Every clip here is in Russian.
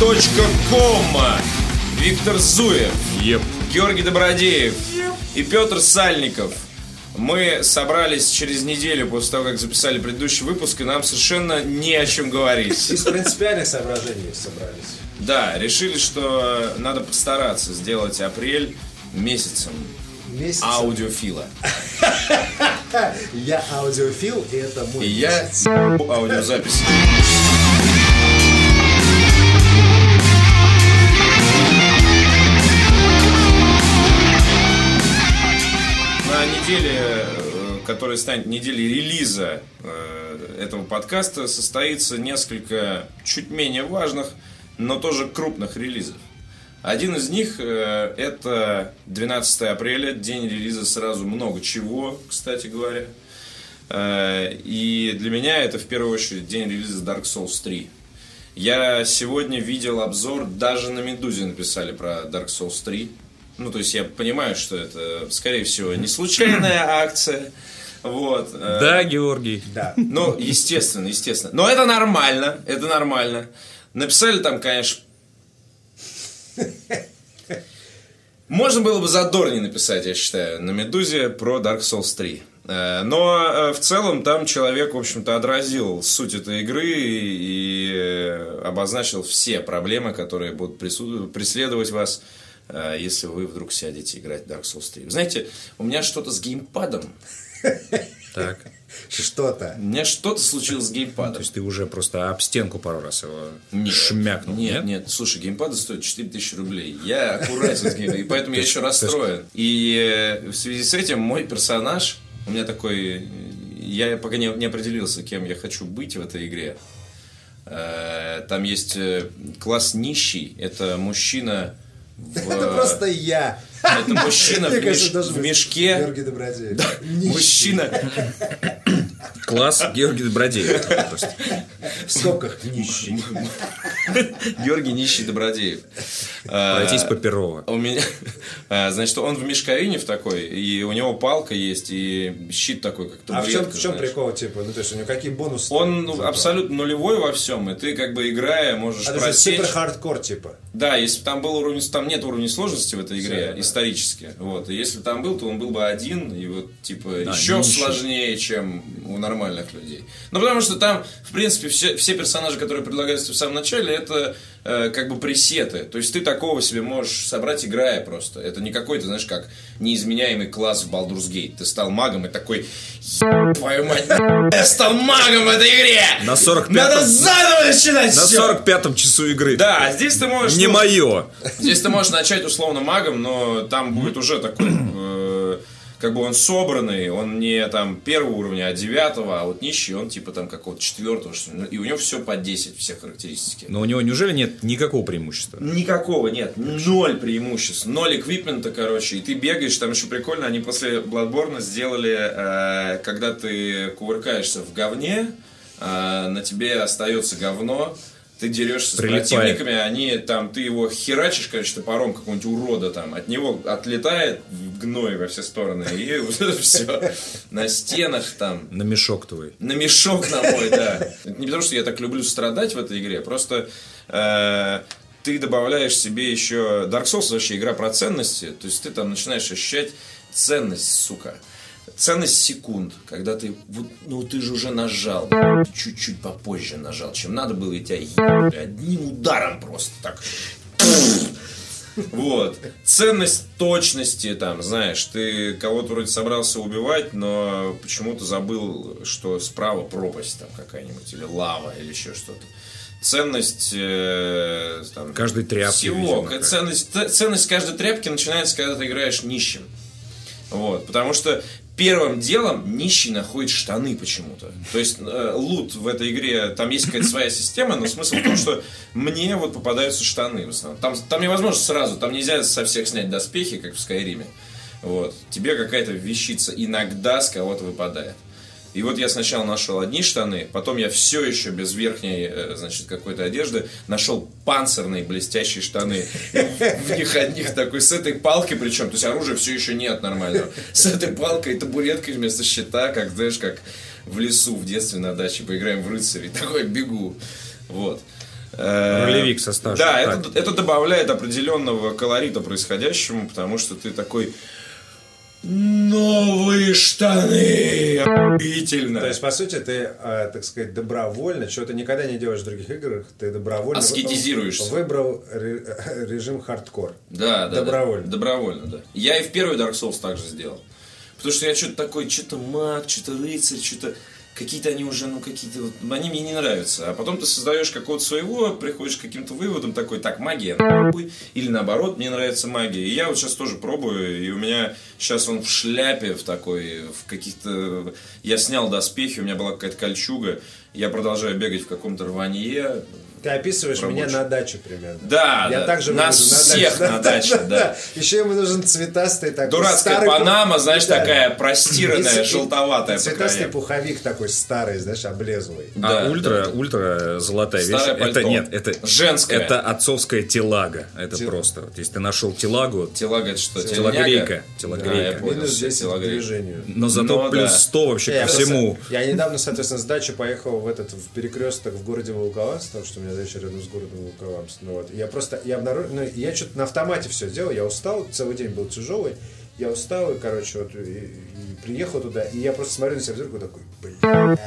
podcastman.com Виктор Зуев, Еп. Георгий Добродеев и Петр Сальников. Мы собрались через неделю после того, как записали предыдущий выпуск, и нам совершенно не о чем говорить. Из принципиальных соображений собрались. Да, решили, что надо постараться сделать апрель месяцем Месяц. аудиофила. Я аудиофил, и это мой И я аудиозапись. На неделе, э, которая станет неделей релиза э, этого подкаста, состоится несколько чуть менее важных, но тоже крупных релизов. Один из них э, это 12 апреля, день релиза сразу много чего, кстати говоря. И для меня это в первую очередь день релиза Dark Souls 3. Я сегодня видел обзор, даже на Медузе написали про Dark Souls 3. Ну, то есть я понимаю, что это, скорее всего, не случайная акция. Вот. э, Да, Георгий. Да. ну, естественно, естественно. Но это нормально, это нормально. Написали там, конечно... Можно было бы задорнее написать, я считаю, на Медузе про Dark Souls 3. Э, Но э, в целом там человек, в общем-то, отразил суть этой игры и обозначил все проблемы, которые будут преследовать вас, если вы вдруг сядете играть в Dark Souls 3. Вы знаете, у меня что-то с геймпадом. Так. Что-то. У меня что-то случилось с геймпадом. То есть ты уже просто об стенку пару раз его Нет, шмякнул, Нет, нет? нет, слушай, геймпады стоят 4000 рублей. Я аккуратен с геймпадом, и поэтому я еще расстроен. И э, в связи с этим мой персонаж, у меня такой... э, Я пока не, не определился, кем я хочу быть в этой игре. Э, Там есть э, класс нищий. Это мужчина Это просто я. Это мужчина в, меш- мешке. Георгий Добродеев. Мужчина... Класс Георгий Добродеев. То В скобках нищий. Георгий Нищий Добродеев. Пройтись Э, по Перово. У меня, а, значит, он в мешковине в такой, и у него палка есть, и щит такой, как А в чем, в чем прикол, типа, ну то есть у него какие бонусы? Он абсолютно нулевой во всем, и ты как бы играя можешь А, то просечь. супер хардкор, типа. Да, если бы там был уровень, там нет уровня сложности в этой игре да. Исторически, вот. И если там был, то он был бы один, и вот типа Да, еще сложнее, чем у нормальных людей. Ну потому что там, в принципе, все, все персонажи, которые предлагаются в самом начале, это э, как бы пресеты. То есть ты такого себе можешь собрать, играя просто. Это не какой-то, знаешь, как неизменяемый класс в Baldur's Gate. Ты стал магом и такой, «Еб твою мать, я стал магом в этой игре! На 45-м Надо заново начинать На всё!» 45-м часу игры. Да, а здесь ты можешь... Не ну, мое. Здесь ты можешь начать условно магом, но там будет уже такой, э, как бы он собранный, он не там первого уровня, а девятого, а вот нищий, он типа там какого-то четвертого, что ли. И у него все по 10, все характеристики. Но у него неужели нет никакого преимущества? Никакого нет, ноль преимуществ, ноль эквипмента, короче, и ты бегаешь, там еще прикольно, они после Bloodborne сделали, э, когда ты кувыркаешься в говне, э, на тебе остается говно, ты дерешься с Прилипает. противниками, они там, ты его херачишь, короче, топором какого-нибудь урода там, от него отлетает в гной во все стороны, и вот это все на стенах там, На мешок твой. на мешок на мой, да. Не потому, что я так люблю страдать в этой игре, просто э, ты добавляешь себе еще... Dark Souls вообще игра про ценности, то есть ты там начинаешь ощущать ценность, сука. Ценность секунд, когда ты, вот, ну ты же уже нажал, чуть-чуть попозже нажал, чем надо было, и тебя ебали одним ударом просто так. Вот. Ценность точности, там, знаешь, ты кого-то вроде собрался убивать, но почему-то забыл, что справа пропасть там какая-нибудь, или лава, или еще что-то. Ценность э, там, Каждой тряпки, всего. видимо, ценность, ценность каждой тряпки начинается, когда ты играешь нищим. Вот, потому что первым делом нищий находит штаны почему-то. То есть э, лут в этой игре, там есть какая-то своя система, но смысл в том, что мне вот попадаются штаны в основном. Там, там невозможно сразу, там нельзя со всех снять доспехи, как в Скайриме. Вот. Тебе какая-то вещица иногда с кого-то выпадает. И вот я сначала нашел одни штаны, потом я все еще без верхней, э, значит, какой-то одежды нашел панцирные блестящие штаны. В них одних такой, с этой палкой причем, то есть оружия все еще нет нормального. С этой палкой и табуреткой вместо щита, как, знаешь, как в лесу в детстве на даче поиграем в рыцарей. Такой бегу. Вот. Э, Ролевик со стажем. Да, это, это добавляет определенного колорита происходящему, потому что ты такой новые штаны, охуительно. То есть, по сути, ты, э, так сказать, добровольно, чего ты никогда не делаешь в других играх, ты добровольно Аскетизируешься. выбрал ре- режим хардкор. Да, да. Добровольно. Да, добровольно, да. Я и в первый Dark Souls также сделал. Потому что я что-то такой, что-то маг, что-то рыцарь, что-то... Какие-то они уже, ну, какие-то... вот, Они мне не нравятся. А потом ты создаешь какого-то своего, приходишь к каким-то выводам такой, так, магия нахуй. Или наоборот, мне нравится магия. И я вот сейчас тоже пробую, и у меня сейчас он в шляпе, в такой, в каких-то... Я снял доспехи, у меня была какая-то кольчуга. Я продолжаю бегать в каком-то рванье. Ты описываешь Рабочий. меня на дачу примерно. Да, я да. также Нас выгляжу всех на даче, да. Еще ему нужен цветастый такой Дурацкая старый панама, знаешь, Да. такая простиранная, и- желтоватая и по Цветастый краям. пуховик такой старый, знаешь, облезлый. Да, а ультра, да. ультра золотая вещь. Старое Это пальто. нет, это Женское. Это отцовская телага. Это просто. Вот, если ты нашел телагу, Телага это что? телогрейка, телогрейка? телогрейка. Да, я понял, Минус все, 10 к движению. но зато Ну, плюс да. 100 вообще Я ко всему. Я недавно, соответственно, с дачи поехал в этот в перекресток в городе Волкованс, потому что у меня дача рядом с городом Волкованс. Ну, вот. Я просто, я обнаружил, ну, я что-то на автомате все делал, я устал, целый день был тяжелый, я устал, и, короче, вот, и, и приехал туда, и я просто смотрю на себя в зеркало такой, блядь.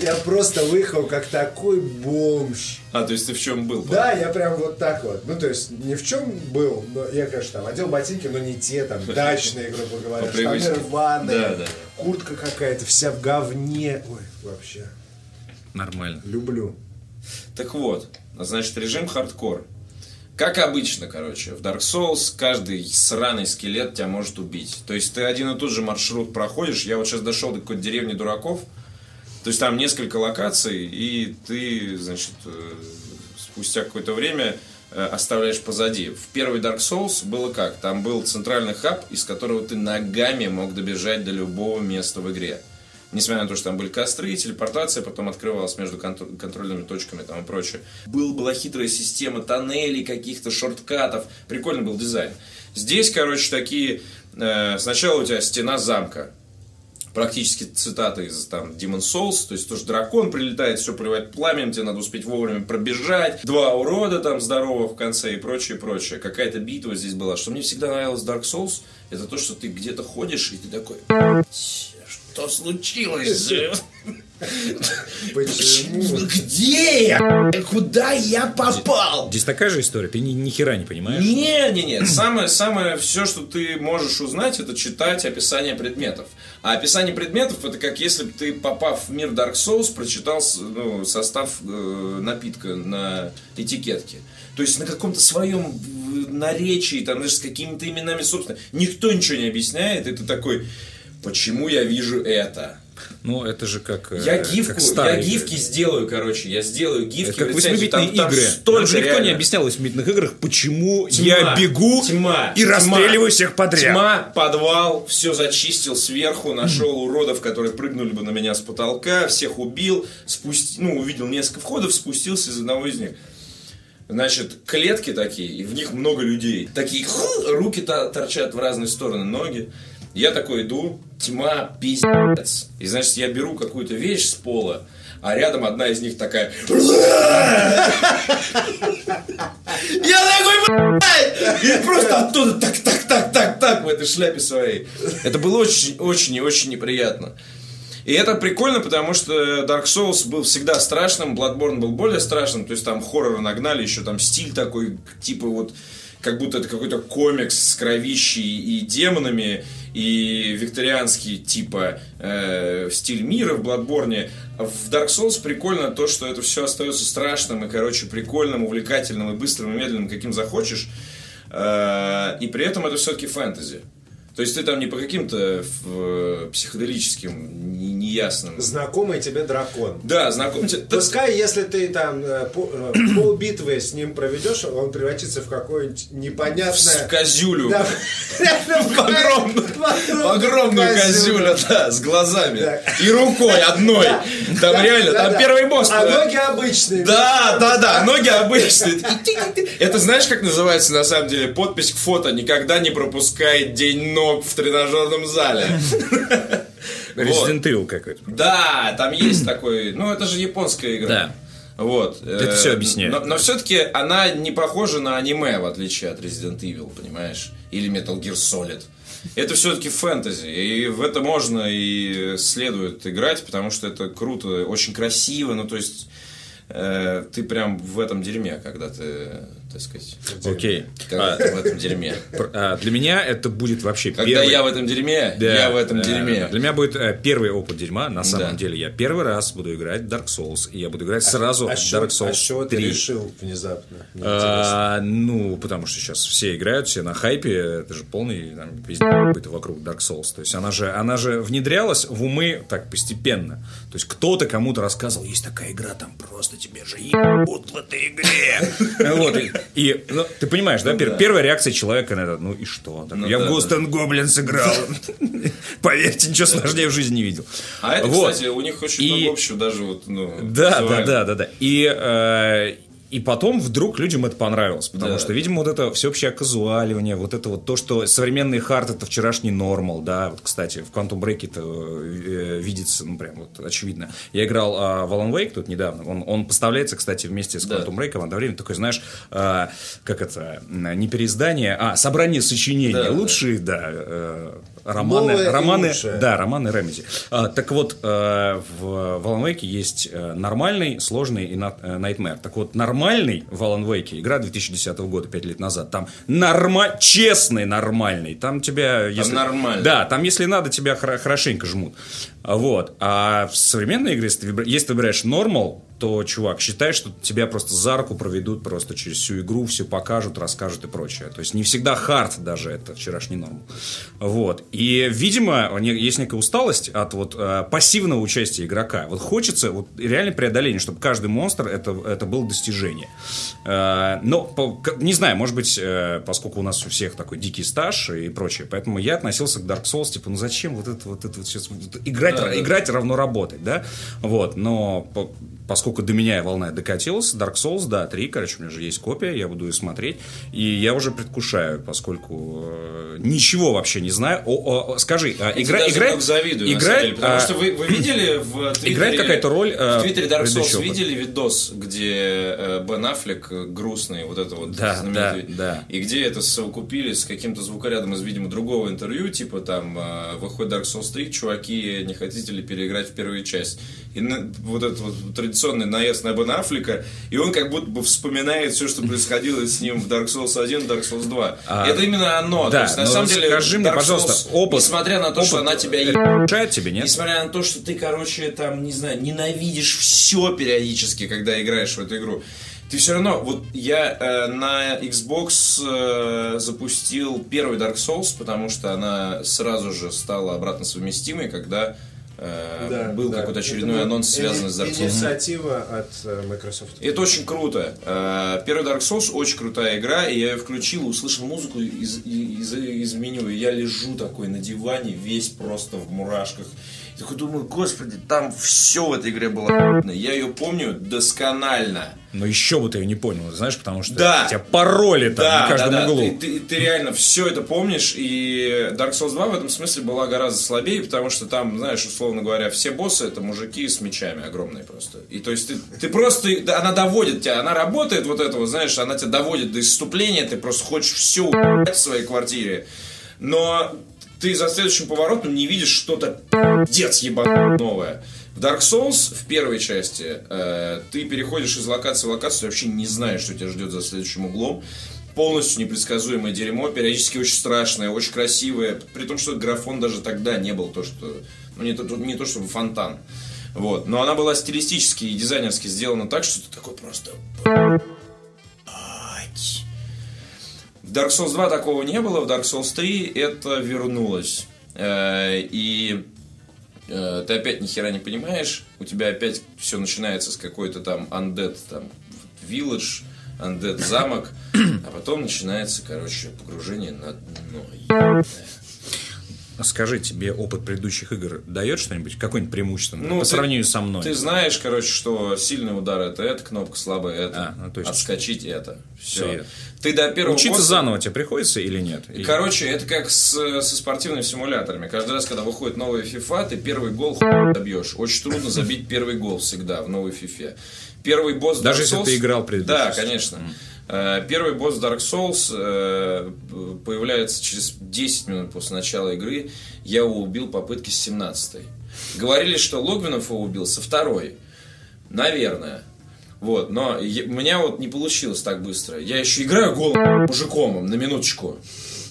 Я просто выехал как такой бомж. А, то есть ты в чем был? Да, я прям вот так вот. Ну, то есть, ни в чем был, но я, конечно, там одел ботинки, но не те, там, дачные, грубо говоря, штаны рваные, куртка какая-то вся в говне. Ой, вообще, Нормально. люблю. Так вот, значит, режим хардкор. Как обычно, короче, в Dark Souls каждый сраный скелет тебя может убить. То есть ты один и тот же маршрут проходишь. Я вот сейчас дошел до какой-то деревни дураков. То есть там несколько локаций, и ты, значит, э, спустя какое-то время э, оставляешь позади. В первый Dark Souls было как? Там был центральный хаб, из которого ты ногами мог добежать до любого места в игре. Несмотря на то, что там были костры, телепортация потом открывалась между контр- контрольными точками там и прочее. Был, была хитрая система тоннелей, каких-то шорткатов. Прикольный был дизайн. Здесь, короче, такие... э, сначала у тебя стена замка практически цитаты из там Demon Souls, то есть тоже дракон прилетает, все поливает пламенем, тебе надо успеть вовремя пробежать, два урода там здоровых в конце и прочее, прочее. Какая-то битва здесь была. Что мне всегда нравилось Dark Souls, это то, что ты где-то ходишь, и ты такой, что случилось? Почему? Где я? Куда я попал? Здесь такая же история, ты ни, ни хера не понимаешь. Не, не, не. Самое, самое все, что ты можешь узнать, это читать описание предметов. А описание предметов это как если бы ты, попав в мир Dark Souls, прочитал ну, состав э, напитка на этикетке. То есть на каком-то своем э, наречии, там, знаешь, с какими-то именами, собственно. Никто ничего не объясняет, и ты такой, почему я вижу это? Ну, это же как... э, Я как гифку, я старые гифки сделаю, короче, я сделаю гифки. Это как восьмибитные Там- там игры. Столько же никто реально. не объяснял в восьмибитных играх, почему Тьма, я бегу тьма, и тьма. расстреливаю всех подряд. Тьма, подвал, все зачистил сверху, нашел уродов, которые прыгнули бы на меня с потолка, всех убил, спусти, ну, увидел несколько входов, спустился из одного из них. Значит, клетки такие, и в них много людей. Такие ху, руки то- торчат в разные стороны, ноги. Я такой иду, тьма, пиздец. И, значит, я беру какую-то вещь с пола, а рядом одна из них такая... Я такой, блядь! И просто оттуда так, так, так, так, так в этой шляпе своей. Это было очень, очень и очень неприятно. И это прикольно, потому что Dark Souls был всегда страшным, Bloodborne был более страшным, то есть там хоррор нагнали, еще там стиль такой, типа вот, как будто это какой-то комикс с кровищей и демонами, и викторианский типа э, стиль мира в Bloodborne. В Dark Souls прикольно то, что это все остается страшным и, короче, прикольным, увлекательным и быстрым и медленным, каким захочешь. Э, и при этом это все-таки фэнтези. То есть ты там не по каким-то э, психоделическим, неясным. Знакомый тебе дракон. Да, знаком тебе. Пускай, если ты там э, э, полбитвы с ним проведешь, он превратится в какое-нибудь в непонятное... козюлю. Да, в Огромную, в огромную козюлю, да, с глазами. И рукой одной. Там реально, там первый босс. А ноги обычные. Да, да, да, ноги обычные. Это знаешь, как называется на самом деле подпись к фото? Никогда не пропускай день ног в тренажерном зале. Resident Evil какой-то. Да, там есть такой, ну это же японская игра. Да. Вот. Это Э, всё объясняет. Но, но все-таки она не похожа на аниме, в отличие от Resident Evil, понимаешь? Или Metal Gear Solid. Это все-таки фэнтези, и в это можно и следует играть, потому что это круто, очень красиво, ну то есть э, ты прям в этом дерьме, когда ты, так сказать, Окей. когда А, в этом дерьме. а, Для меня это будет вообще Когда первый... я в этом дерьме, Да, я в этом да, дерьме. да. Для меня будет э, первый опыт дерьма. На самом Да. деле я первый раз буду играть в Dark Souls. И я буду играть сразу А в с чего- Dark Souls а чего ты 3. решил внезапно? А, ну, потому что сейчас все играют, все на хайпе, это же полный там, пиздец какой-то вокруг Dark Souls. То есть она же, она же внедрялась в умы так постепенно. То есть кто-то кому-то рассказывал, есть такая игра, там просто тебе же ебут в этой игре. Вот, и, ну, ты понимаешь, да, пер- первая реакция человека на это, ну и что? Такой, Я в да, Ghost and Goblins играл. Поверьте, ничего сложнее в жизни не видел. А это, Вот. кстати, у них очень И- много общего, даже вот, ну, Да, да, да, да, да. И, э, и потом вдруг людям это понравилось, потому Да. что, видимо, вот это всеобщее оказуаливание, вот это вот то, что современный hard это вчерашний normal, да, вот, кстати, в Quantum Break это э, видится, ну, прям вот очевидно. Я играл а, в Alan Wake тут недавно, он, он поставляется, кстати, вместе с Да. Quantum Break одновременно, такой, знаешь, а, как это, не переиздание, а собрание сочинений, Да, да. лучшие, да, э, романы, Новое романы, да, романы Ремеди. А, так вот, э, в, в Alan Wake есть э, нормальный, сложный и э, Nightmare. Так вот, нормальный в Alan Wake, игра 2010 года, 5 лет назад, там норма... честный нормальный, там тебя... Если... нормально. Да, там если надо, тебя хор- хорошенько жмут. Вот. А в современной игре, если ты, выбра- если ты выбираешь нормал, то, чувак, считай, что тебя просто за руку проведут просто через всю игру, все покажут, расскажут и прочее. То есть не всегда хард даже это вчерашний норм. Вот. И, видимо, есть некая усталость от вот э, пассивного участия игрока. Вот хочется вот реально преодоления, чтобы каждый монстр это, это было достижение. Э, но, по- не знаю, может быть, э, поскольку у нас у всех такой дикий стаж и прочее, поэтому я относился к Dark Souls, типа, ну зачем вот это вот это вот сейчас вот играть, Да, да. играть равно работать, да? Вот, но поскольку до меня волна докатилась, Dark Souls, да, 3, короче, у меня же есть копия, я буду ее смотреть, и я уже предвкушаю, поскольку э, ничего вообще не знаю. О, о, скажи, Я игра, даже играет, завидую, играет, деле, потому а, что вы, вы видели в Твиттере... Играет какая-то роль, э, В Твиттере Dark Souls видели видос, где э, Бен Аффлек э, грустный, вот это вот Да, знаменитый, да, да. и где это совокупили с каким-то звукорядом из, видимо, другого интервью, типа там э, выходит Dark Souls 3, чуваки, не хотите ли переиграть в первую часть? И на- вот этот вот традиционный наезд на Бен Аффлека, и он как будто бы вспоминает все, что происходило с ним в Dark Souls 1, Dark Souls 2. А, это именно оно. да, То есть, на самом деле, скажи мне, Dark пожалуйста, Souls, опыт- несмотря на то, что опыт, она тебя Мешает тебе, нет? Несмотря на то, что ты, короче, там, не знаю, ненавидишь все периодически, когда играешь в эту игру. Ты все равно, вот я э, на Xbox э, запустил первый Dark Souls, потому что она сразу же стала обратно совместимой, когда э, Да, был да. какой-то очередной Это анонс, связанный с Dark Souls. Инициатива от э, Microsoft. Это очень круто. Э, Первый Dark Souls очень крутая игра, и я ее включил, услышал музыку из, из, из меню, и я лежу такой на диване, весь просто в мурашках. И такой думаю, господи, там все в этой игре было. Я ее помню досконально. Но еще бы ты ее не понял, знаешь, потому что Да. у тебя пароли там Да, на каждом да, да. углу. Ты, ты- ты реально все это помнишь, и Dark Souls 2 в этом смысле была гораздо слабее, потому что там, знаешь, условно говоря, все боссы это мужики с мечами огромные просто. И то есть ты, ты просто, она доводит тебя, она работает вот этого, знаешь, она тебя доводит до исступления, ты просто хочешь все в своей квартире. Но ты за следующим поворотом не видишь что-то пиздец ебаное новое. В Dark Souls в первой части э, ты переходишь из локации в локацию, ты вообще не знаешь, что тебя ждет за следующим углом. Полностью непредсказуемое дерьмо, периодически очень страшное, очень красивое. При том, что графон даже тогда не был то, что. Ну, не то, не то чтобы фонтан. Вот. Но она была стилистически и дизайнерски сделана так, что ты такой просто. В Dark Souls 2 такого не было, в Dark Souls 3 это вернулось. Э, И э, ты опять ни хера не понимаешь, у тебя опять все начинается с какой-то там undead там village, undead замок, а потом начинается, короче, погружение на дно. Скажи, тебе опыт предыдущих игр дает что-нибудь? Какое-нибудь преимущество Ну, по ты- сравнению со мной? Ты знаешь, короче, что сильный удар это эта кнопка, слабая это. А, ну, то есть- Отскочить это. Все. я- Ты до первого Учиться босса- заново тебе приходится или нет? Или- Короче, это как с, со спортивными симуляторами. Каждый раз, когда выходит новая FIFA, ты первый гол хуй добьешь. Очень трудно забить первый гол всегда в новой FIFA. Первый босс Даже если ты играл предыдущий. Да, конечно. Первый босс Dark Souls э, появляется через 10 минут после начала игры. Я его убил попытки с 17 Говорили, что Логвинов его убил со второй. Наверное. Вот, но я- у меня вот не получилось так быстро. Я еще играю голым мужиком, на минуточку.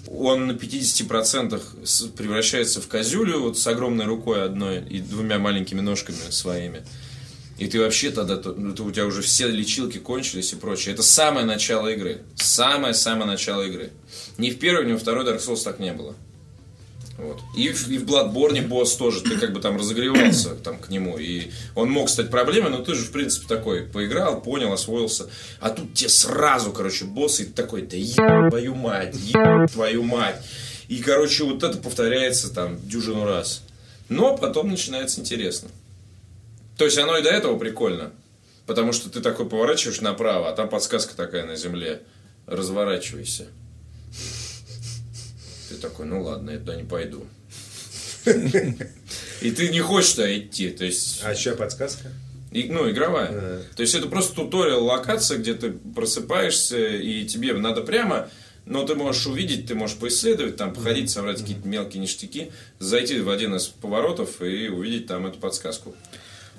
Он на 50% с- превращается в козюлю вот с огромной рукой одной и двумя маленькими ножками своими. И ты вообще тогда, то- ну, ты- у тебя уже все лечилки кончились и прочее. Это самое начало игры. Самое-самое начало игры. Ни в первой, ни во второй Dark Souls так не было. Вот. И, в, и в Bloodborne босс тоже, ты как бы там разогревался там, к нему. И он мог стать проблемой, но ты же, в принципе, такой поиграл, понял, освоился. А тут тебе сразу, короче, босс, и ты такой, да еб твою мать, еб твою мать. И, короче, вот это повторяется там дюжину раз. Но потом начинается интересно. То есть оно и до этого прикольно. Потому что ты такой поворачиваешь направо, а там подсказка такая на земле. Разворачивайся. Ты такой, ну ладно, я туда не пойду. И ты не хочешь туда идти. То есть, А еще подсказка? и- ну, игровая. Да. То есть это просто туториал локация, где ты просыпаешься, и тебе надо прямо, но ты можешь увидеть, ты можешь поисследовать, там походить, собрать какие-то мелкие ништяки, зайти в один из поворотов и увидеть там эту подсказку.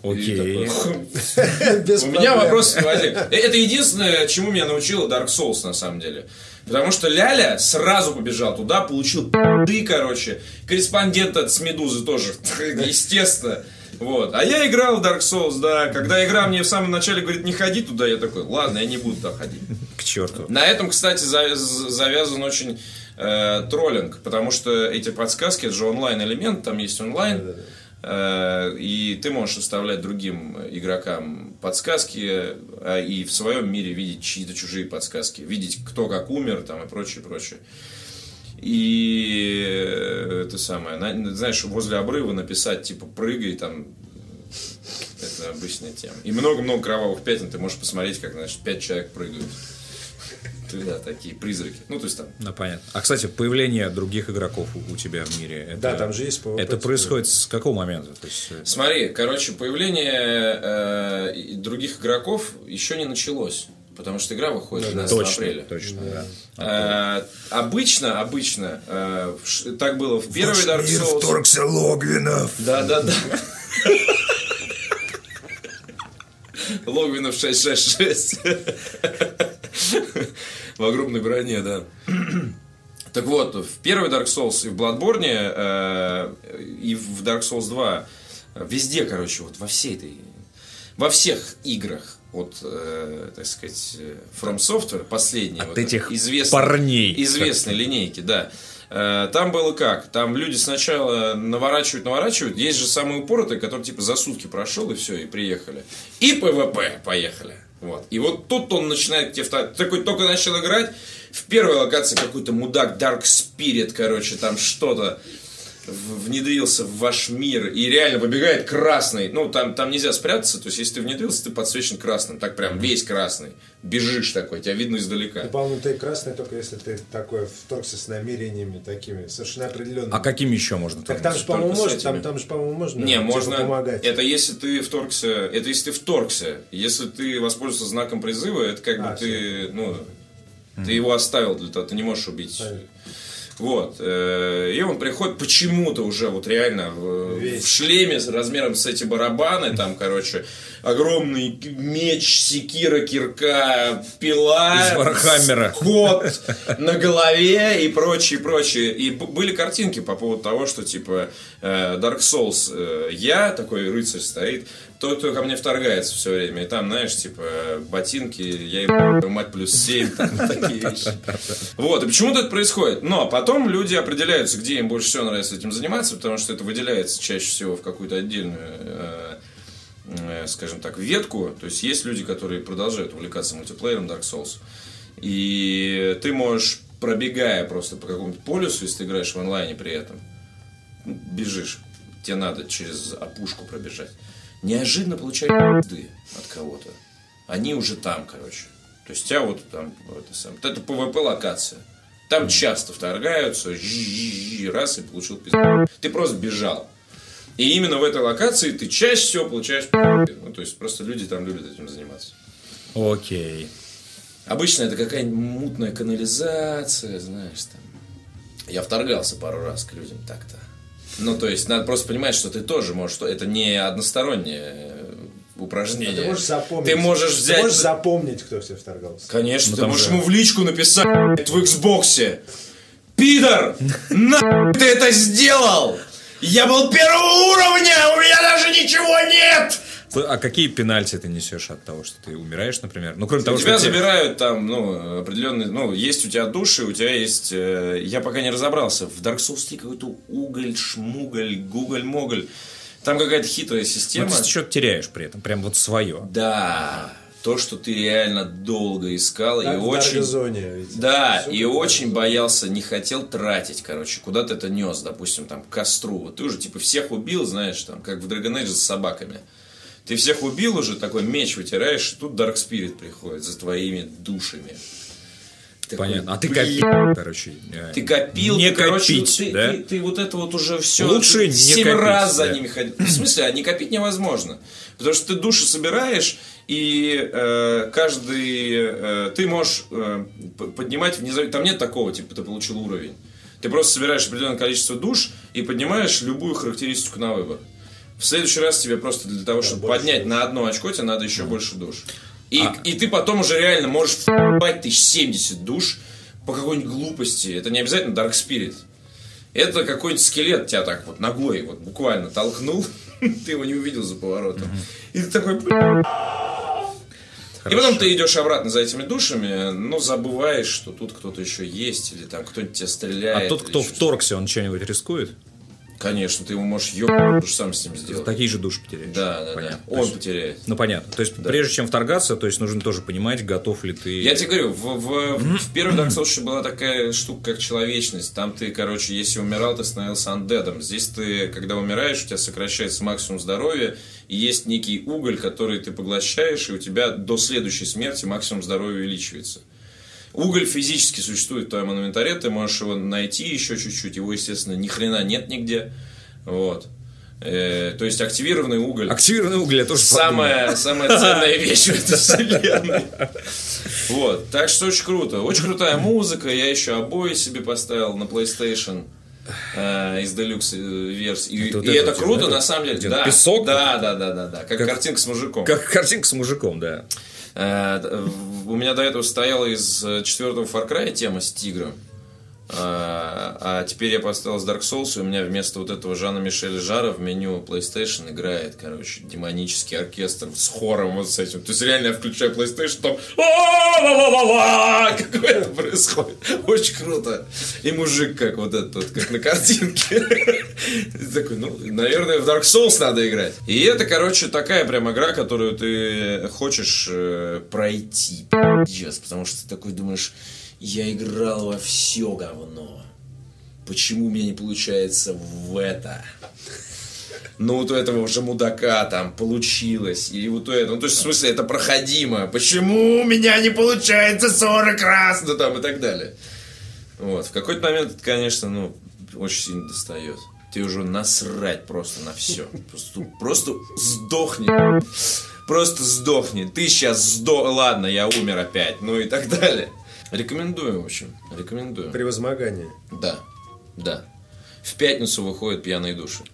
Окей. Без У меня вопрос возник. Э, Это единственное, чему меня научил Dark Souls, на самом деле. Потому что Ляля сразу побежал туда, получил пи***ды, короче. Корреспондент от с Медузы тоже, естественно. Вот. А я играл в Dark Souls, да. Когда игра мне в самом начале говорит, не ходи туда, я такой, ладно, я не буду туда ходить. К черту. На этом, кстати, завязан очень э, троллинг, потому что эти подсказки, это же онлайн-элемент, там есть онлайн, э, и ты можешь оставлять другим игрокам подсказки, а и в своем мире видеть чьи-то чужие подсказки, видеть, кто как умер, там и прочее, прочее. И э, это самое, на- знаешь, возле обрыва написать, типа, прыгай, там, это обычная тема. И много-много кровавых пятен ты можешь посмотреть, как, значит, пять человек прыгают. Ты, да, такие призраки. Ну, то есть там Ну, понятно. А, кстати, появление других игроков у, у тебя в мире. Это, Да, там же есть PvP. Это происходит с какого момента? То есть, э, Смотри, короче, появление э, других игроков еще не началось. Потому что игра выходит 12 точно, апреля. точно, да. Э, обычно, обычно, э, ш- так было в первый Dark Souls. вторгся Логвинов. Да, да, да. Логвинов 666. В огромной броне, да. Так вот, в первый Dark Souls и в Bloodborne, э, и в Dark Souls 2, э, везде, короче, вот во всей этой, во всех играх от, э, так сказать, э, From Software, последней, От вот этих известной- парней. известной линейки, да. Э, Там было как? Там люди сначала наворачивают, наворачивают. Есть же самые упоротые, которые типа за сутки прошел и все, и приехали. И ПВП поехали. Вот. И вот тут он начинает тебе такой только начал играть. В первой локации какой-то мудак Dark Spirit, короче, там что-то внедрился в ваш мир и реально выбегает красный. Ну, там, там нельзя спрятаться, то есть, если ты внедрился, ты подсвечен красным. Так прям весь красный. Бежишь такой, тебя видно издалека. Ну, по-моему, ты красный только если ты такой вторгся с намерениями такими, совершенно определенными. А какими еще можно? Так там? же, по-моему, можно, там, там же, по-моему, можно Не, типа, можно. помогать. Это если ты вторгся. Это если ты вторгся. Если ты воспользовался знаком призыва, это как бы А, ты, ну, ты его оставил для того, ты не можешь убить. Понятно. Вот. э, И он приходит почему-то уже вот реально Весь. в шлеме с размером с эти барабаны, там, короче, огромный меч, секира, кирка, пила, Из Вархаммера. кот на голове и прочее, прочее. И были картинки по поводу того, что типа э, Dark Souls э, я, такой рыцарь стоит, тот, кто ко мне вторгается все время. И там, знаешь, типа ботинки, я ебу, мать плюс 7, там такие вещи. Вот, и почему-то это происходит. Но потом люди определяются, где им больше всего нравится этим заниматься, потому что это выделяется чаще всего в какую-то отдельную э, скажем так, ветку. То есть есть люди, которые продолжают увлекаться мультиплеером Dark Souls. И ты можешь, пробегая просто по какому-то полюсу, если ты играешь в онлайне при этом, ну, бежишь, тебе надо через опушку пробежать. Неожиданно получаешь от кого-то. Они уже там, короче. То есть у тебя вот там, это, сам, это PvP локация. Там часто вторгаются, раз и получил пизду. Ты просто бежал. И именно в этой локации ты чаще всего получаешь. Ну, то есть просто люди там любят этим заниматься. Окей. Обычно это какая-нибудь мутная канализация, знаешь, там. Я вторгался пару раз к людям так-то. Ну, то есть, надо просто понимать, что ты тоже можешь, что это не одностороннее э, упражнение. Ты можешь запомнить. Ты можешь Ты взять... можешь запомнить, кто все вторгался. Конечно, Ну, ты можешь же- ему в личку написать в Xbox. Пидор! На ты это сделал? Я был первого уровня, у меня даже ничего нет! А какие пенальти ты несешь от того, что ты умираешь, например? Ну, кроме того, тебя что тебе- забирают там, ну, определенные, ну, есть у тебя души, у тебя есть, э, я пока не разобрался, в Dark Souls есть какой-то уголь, шмуголь, гуголь-моголь. Там какая-то хитрая Ну, система. ты что-то теряешь при этом, прям вот свое. Да, то, что ты реально долго искал Как и в очень... Даргозоне, ведь. Да, Всё и очень боялся, не хотел тратить, короче, куда ты это нес, допустим, там, к костру. Вот ты уже, типа, всех убил, знаешь, там, как в Dragon Age с собаками. Ты всех убил уже, такой меч вытираешь, и тут Dark Spirit приходит за твоими душами. Такой, Понятно. А ты «Блин, копил, короче. э, Ты копил, Не ты, короче, копить, ты, да? ты- ты вот это вот уже все Лучше не семь копить, раз за да. ними ходил. В смысле, а не копить невозможно. Потому что ты души собираешь, и э, каждый... э, ты можешь э, поднимать внизу... Там нет такого, типа, ты получил уровень. Ты просто собираешь определенное количество душ и поднимаешь любую характеристику на выбор. В следующий раз тебе просто для того, чтобы больше поднять на одно очко, тебе надо еще больше душ. И, А. и ты потом уже реально можешь в***бать тысяч 70 душ по какой-нибудь глупости. Это не обязательно Dark Spirit. Это какой-нибудь скелет тебя так вот ногой вот буквально толкнул, ты его не увидел за поворотом. И ты такой... «Бля». И потом ты идешь обратно за этими душами, но забываешь, что тут кто-то еще есть, или там кто-нибудь тебя стреляет. А тот, кто вторгся, он что-нибудь рискует? Конечно, ты его можешь что сам с ним сделать. Такие же души потеряешь. Да, да, Понятно. да. Он есть- потеряет. Ну, понятно. То есть, прежде чем вторгаться, то есть, нужно тоже понимать, готов ли ты... Я тебе говорю, в, в, в первой Dark Souls была такая штука, как человечность. Там ты, короче, если умирал, ты становился андедом. Здесь ты, когда умираешь, у тебя сокращается максимум здоровья, и есть некий уголь, который ты поглощаешь, и у тебя до следующей смерти максимум здоровья увеличивается. Уголь физически существует в твоем инвентаре, ты можешь его найти еще чуть-чуть. Его, естественно, ни хрена нет нигде. Вот. Э, то есть активированный уголь. Активированный уголь, я тоже подумал. Самая, самая ценная вещь в этой вселенной. Вот, так что очень круто. Очень крутая музыка. Я еще обои себе поставил на PlayStation э, из Deluxe э, версии. И, Это вот и это это круто, да? на самом деле. Да, песок? Да, да, да, да, да. Как, Как- картинка с мужиком. Как картинка с мужиком, да. Э, У меня до этого стояла из э, четвертого Far Cry тема с тигром. А, а теперь я поставил с Dark Souls, и у меня вместо вот этого Жана Мишеля Жара в меню PlayStation играет, короче, демонический оркестр с хором вот с этим. То есть реально я включаю PlayStation, там какое это происходит. Очень круто. И мужик как вот этот, вот, как на картинке. Такой, ну, наверное, в Dark Souls надо играть. И это, короче, такая прям игра, которую ты хочешь э, пройти. Пиздец, потому что ты такой думаешь, я играл во все говно. Почему у меня не получается в это? Ну, вот у этого уже мудака там получилось. Или вот у этого. Ну, то есть, в смысле, это проходимо. Почему у меня не получается 40 раз? Ну, там и так далее. Вот. В какой-то момент это, конечно, ну, очень сильно достает. Ты уже насрать просто на все. Просто, просто сдохни. Просто сдохни. Ты сейчас сдох... Ладно, я умер опять. Ну и так далее. Рекомендую, в общем. Рекомендую. Превозмогание. Да. Да. В пятницу выходят пьяные души.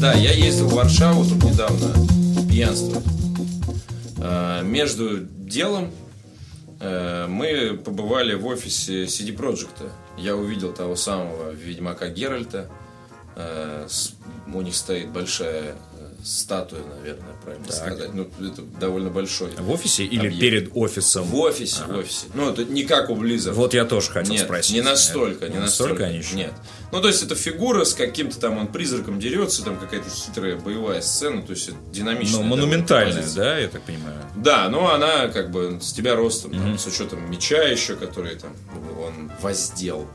Да, я ездил в Варшаву тут недавно пьянствовать. А, Между делом э, мы побывали в офисе CD Projekt. Я увидел того самого Ведьмака Геральта. Э, с- У них стоит большая э, статуя, наверное, правильно сказать. Ну, это довольно большой. В офисе или Объект. перед офисом? В офисе, в офисе. Ну, это не как у Blizzard. Вот я тоже хотел Нет, спросить. не настолько, не Не настолько. они еще? Нет. Ну, то есть, это фигура с каким-то там, он призраком дерется, там какая-то хитрая боевая сцена, то есть, это динамичная. Но довольно монументальная, да, я так понимаю? Да, но она как бы с тебя ростом, там, с учетом меча еще, который там он воздел.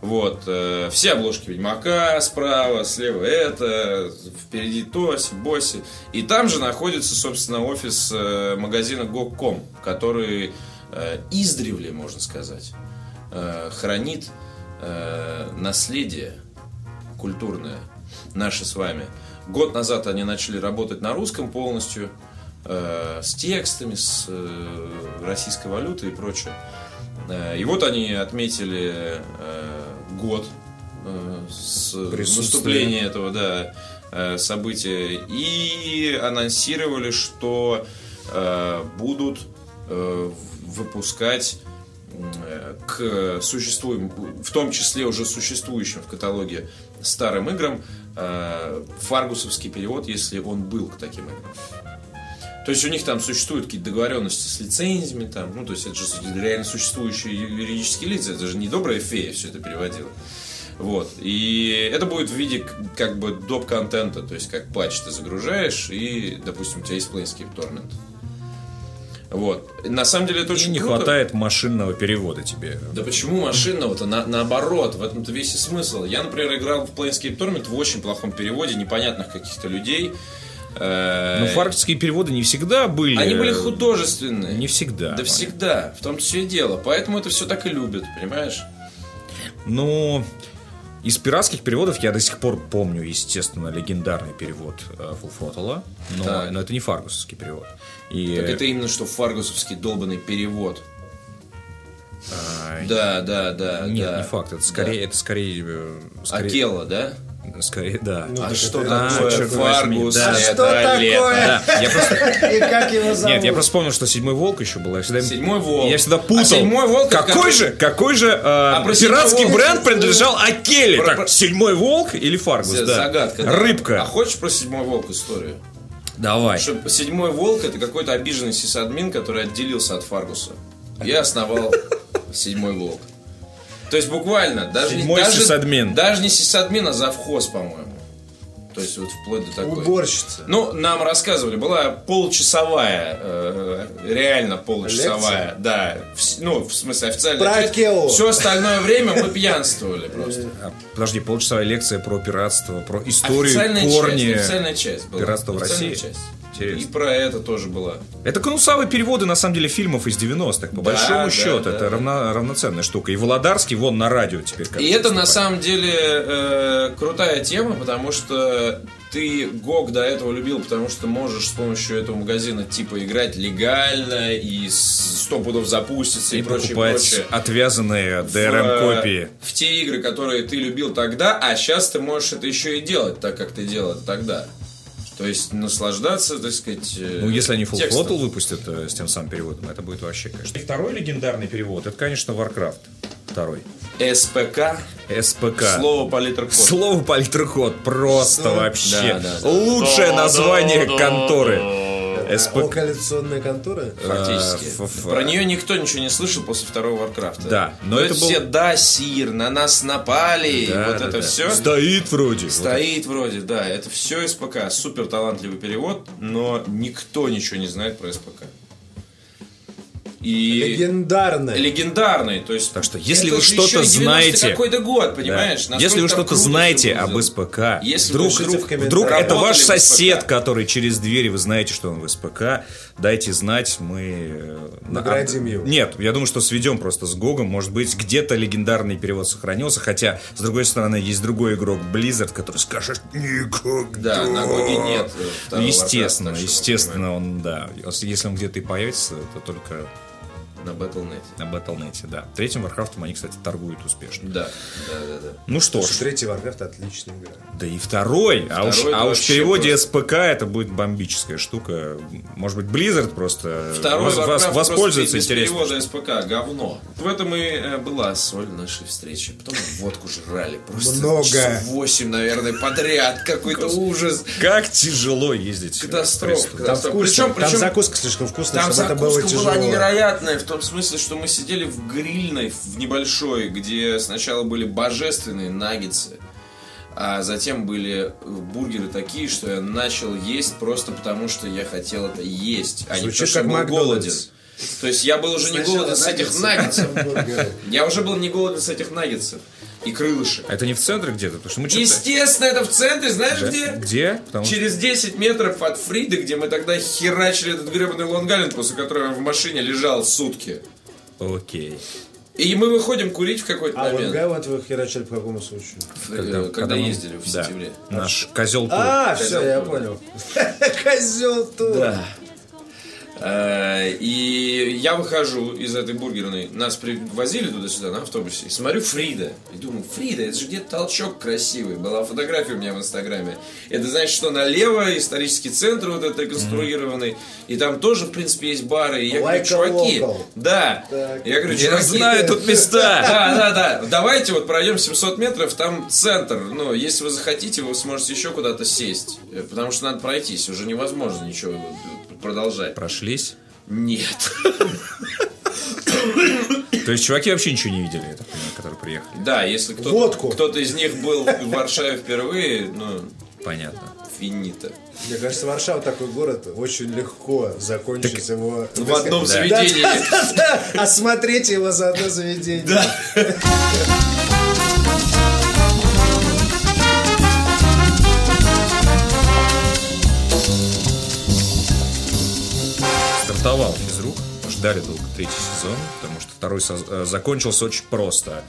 Вот, э, все обложки Ведьмака справа, слева это, впереди Тоси, Босси. И там же находится, собственно, офис э, магазина GOG.com, который э, издревле, можно сказать, э, хранит э, наследие культурное наше с вами. Год назад они начали работать на русском полностью, э, с текстами, с э, российской валютой и прочее. Э, и вот они отметили э, год э, с наступления этого да, э, события и анонсировали, что э, будут выпускать к существуем, в том числе уже существующим в каталоге старым играм, фаргусовский перевод, если он был к таким играм. То есть у них там существуют какие-то договоренности с лицензиями, там, ну, то есть это же реально существующие юридические лица, это же не добрая фея все это переводила. Вот. И это будет в виде как бы доп-контента, то есть как патч ты загружаешь, и, допустим, у тебя есть Planescape Torment. Вот. На самом деле это И очень не круто. хватает машинного перевода тебе. Да почему машинного-то? На- наоборот, в этом-то весь и смысл. Я, например, играл в Planescape Torment в очень плохом переводе непонятных каких-то людей. Э, Но фаргские переводы не всегда были... Они были художественные. Не всегда. Да всегда. В том-то все и дело. Поэтому это все так и любят, понимаешь? Ну, из пиратских переводов я до сих пор помню, естественно, легендарный перевод э, Full Throttle, но, Так. но это не фаргусовский перевод. И, Так это именно что фаргусовский долбанный перевод. а, Да, да, да. Нет, да. не факт. Это скорее, это скорее, э, скорее, Акела, да? Скорее, да. Ну, а что это- А, такое возьми, Фаргус? да. это Что такое? Да, я просто, И как его зовут? нет, я просто вспомнил, что седьмой волк еще был. Я всегда, Седьмой волк. Я всегда А путал. седьмой волк какой который- же, какой же э, про седьмой пиратский волк- бренд принадлежал Акеле? Про- Так, седьмой волк или Фаргус? Да. Загадка. да. Рыбка. А хочешь про седьмой волк историю? Давай. Что седьмой волк это какой-то обиженный сисадмин, который отделился от Фаргуса. И основал седьмой волк. То есть буквально, даже, не- Седьмой даже, сисадмин. даже не сисадмин, а завхоз, по-моему. То есть вот вплоть до такой. Уборщица. Ну, нам рассказывали, была получасовая, э, реально получасовая, да, вс- ну, в смысле официальная Про Акелу. Все остальное время мы пьянствовали просто. А, Подожди, полчасовая лекция про пиратство, про историю, Официальная корни. часть, официальная часть была. пиратства в России. часть. Интересно. И про это тоже была. Это конусовые переводы, на самом деле, фильмов из 90-х. По Да, большому да, счету, да, это да. равно- равноценная штука. И Володарский вон на радио теперь. И кажется, это на выступает. самом деле э, крутая тема, потому что ты ГОГ до этого любил, потому что можешь с помощью этого магазина типа играть легально и сто пудов запуститься и, И прочее, прочее. отвязанные В, DRM-копии. э, В те игры, которые ты любил тогда, а сейчас ты можешь это еще и делать, так как ты делал это тогда. То есть наслаждаться, так сказать, э, Ну, если они Full текстом. Throttle выпустят э, с тем самым переводом, это будет вообще, конечно. И второй легендарный перевод, это, конечно, Warcraft. Второй. СПК, СПК. слово политрокод. Слово политроход просто Слово- вообще Да, да, да. лучшее название конторы. СПК. Коалиционная контора? Фактически. Э, ф- ф- Про нее никто ничего не слышал после второго Варкрафта. Да, но но это это был- все да, Сир, на нас напали, Да, вот да, это да. все. Стоит вроде. Стоит вроде, да, это все СПК. Супер талантливый перевод, но никто ничего не знает про СПК. И Легендарная. легендарный, то есть. Так что, если вы что-то еще и 90 знаете- какой-то год, Да. понимаешь? Насколько Если вы что-то знаете об. СПК, Если вдруг, вы Пишите в комментариях. вдруг это ваш сосед, который через дверь, вы знаете, что он в СПК, дайте знать, мы... э, Наградим его. Нет, я думаю, что сведем просто с Гогом, может быть, где-то легендарный перевод сохранился, хотя, с другой стороны, есть другой игрок Blizzard, который скажет никогда. Да, на Гоге нет. э, естественно, естественно, он, да. Если он где-то и появится, то только на Battle.net. На Battle.net, да. Третьим Warcraft они, кстати, торгуют успешно. Да, да, да, да. Ну что ж, Третий Warcraft отличная игра. да и второй. а уж, Второй а уж в вообще переводе просто. СПК это будет бомбическая штука. Может быть, Blizzard просто Второй вос- Warcraft воспользуется интересно. перевода СПК, говно. В этом и э, была соль нашей встречи. Потом водку жрали. Просто Много. часов восемь, наверное, подряд. Какой-то ужас. Как тяжело ездить. Катастрофа. в. Там вкусно. Причем, Там причем закуска слишком вкусная, Там чтобы это было закуска тяжело. была невероятная, в том смысле, что мы сидели в грильной, в небольшой, где сначала были божественные наггетсы, а затем были бургеры такие, что я начал есть просто потому, что я хотел это есть, а не Звучит потому, что как был Макдональдс. голоден. То есть я был уже не голоден с этих наггетсов. Я уже был не голоден с этих наггетсов и крылышек. А Это не в центре где-то? Потому что мы Естественно, это в центре, знаешь Да. где? Где? Потому Через 10 метров от Фриды, где мы тогда херачили этот гребаный Лонг-Айленд, после которого я в машине лежал сутки. Окей. И мы выходим курить в какой-то А вот момент. Гайвот вы херачили по какому случаю? Когда, когда мы- ездили в да, сентябре. Наш козел тур. А, Козел все, я понял. Козел тур. Да. Э, И я выхожу из этой бургерной, нас привозили туда-сюда на автобусе, и смотрю Фрида. И думаю, Фрида, это же где-то толчок красивый. Была фотография у меня в Инстаграме. Это значит, что налево исторический центр вот этот реконструированный, и там тоже, в принципе, есть бары. И я говорю, Like a чуваки, local. да. Так. Я говорю, Я чуваки, знаю тут места. да, да, да. Давайте вот пройдем 700 метров, там центр. Ну, если вы захотите, вы сможете еще куда-то сесть. Э, Потому что надо пройтись, уже невозможно ничего продолжать. Прошлись. Нет. То есть чуваки вообще ничего не видели, я так понимаю, которые приехали. Да, если кто-то, кто-то из них был в Варшаве впервые, ну, Понятно. финита. Мне кажется, Варшава такой город, очень легко закончить его... В одном Да. заведении. Да, Осмотреть его за одно заведение. Да. Стартовал физрук, ждали долго третий сезон, потому что второй соз- э, закончился очень просто.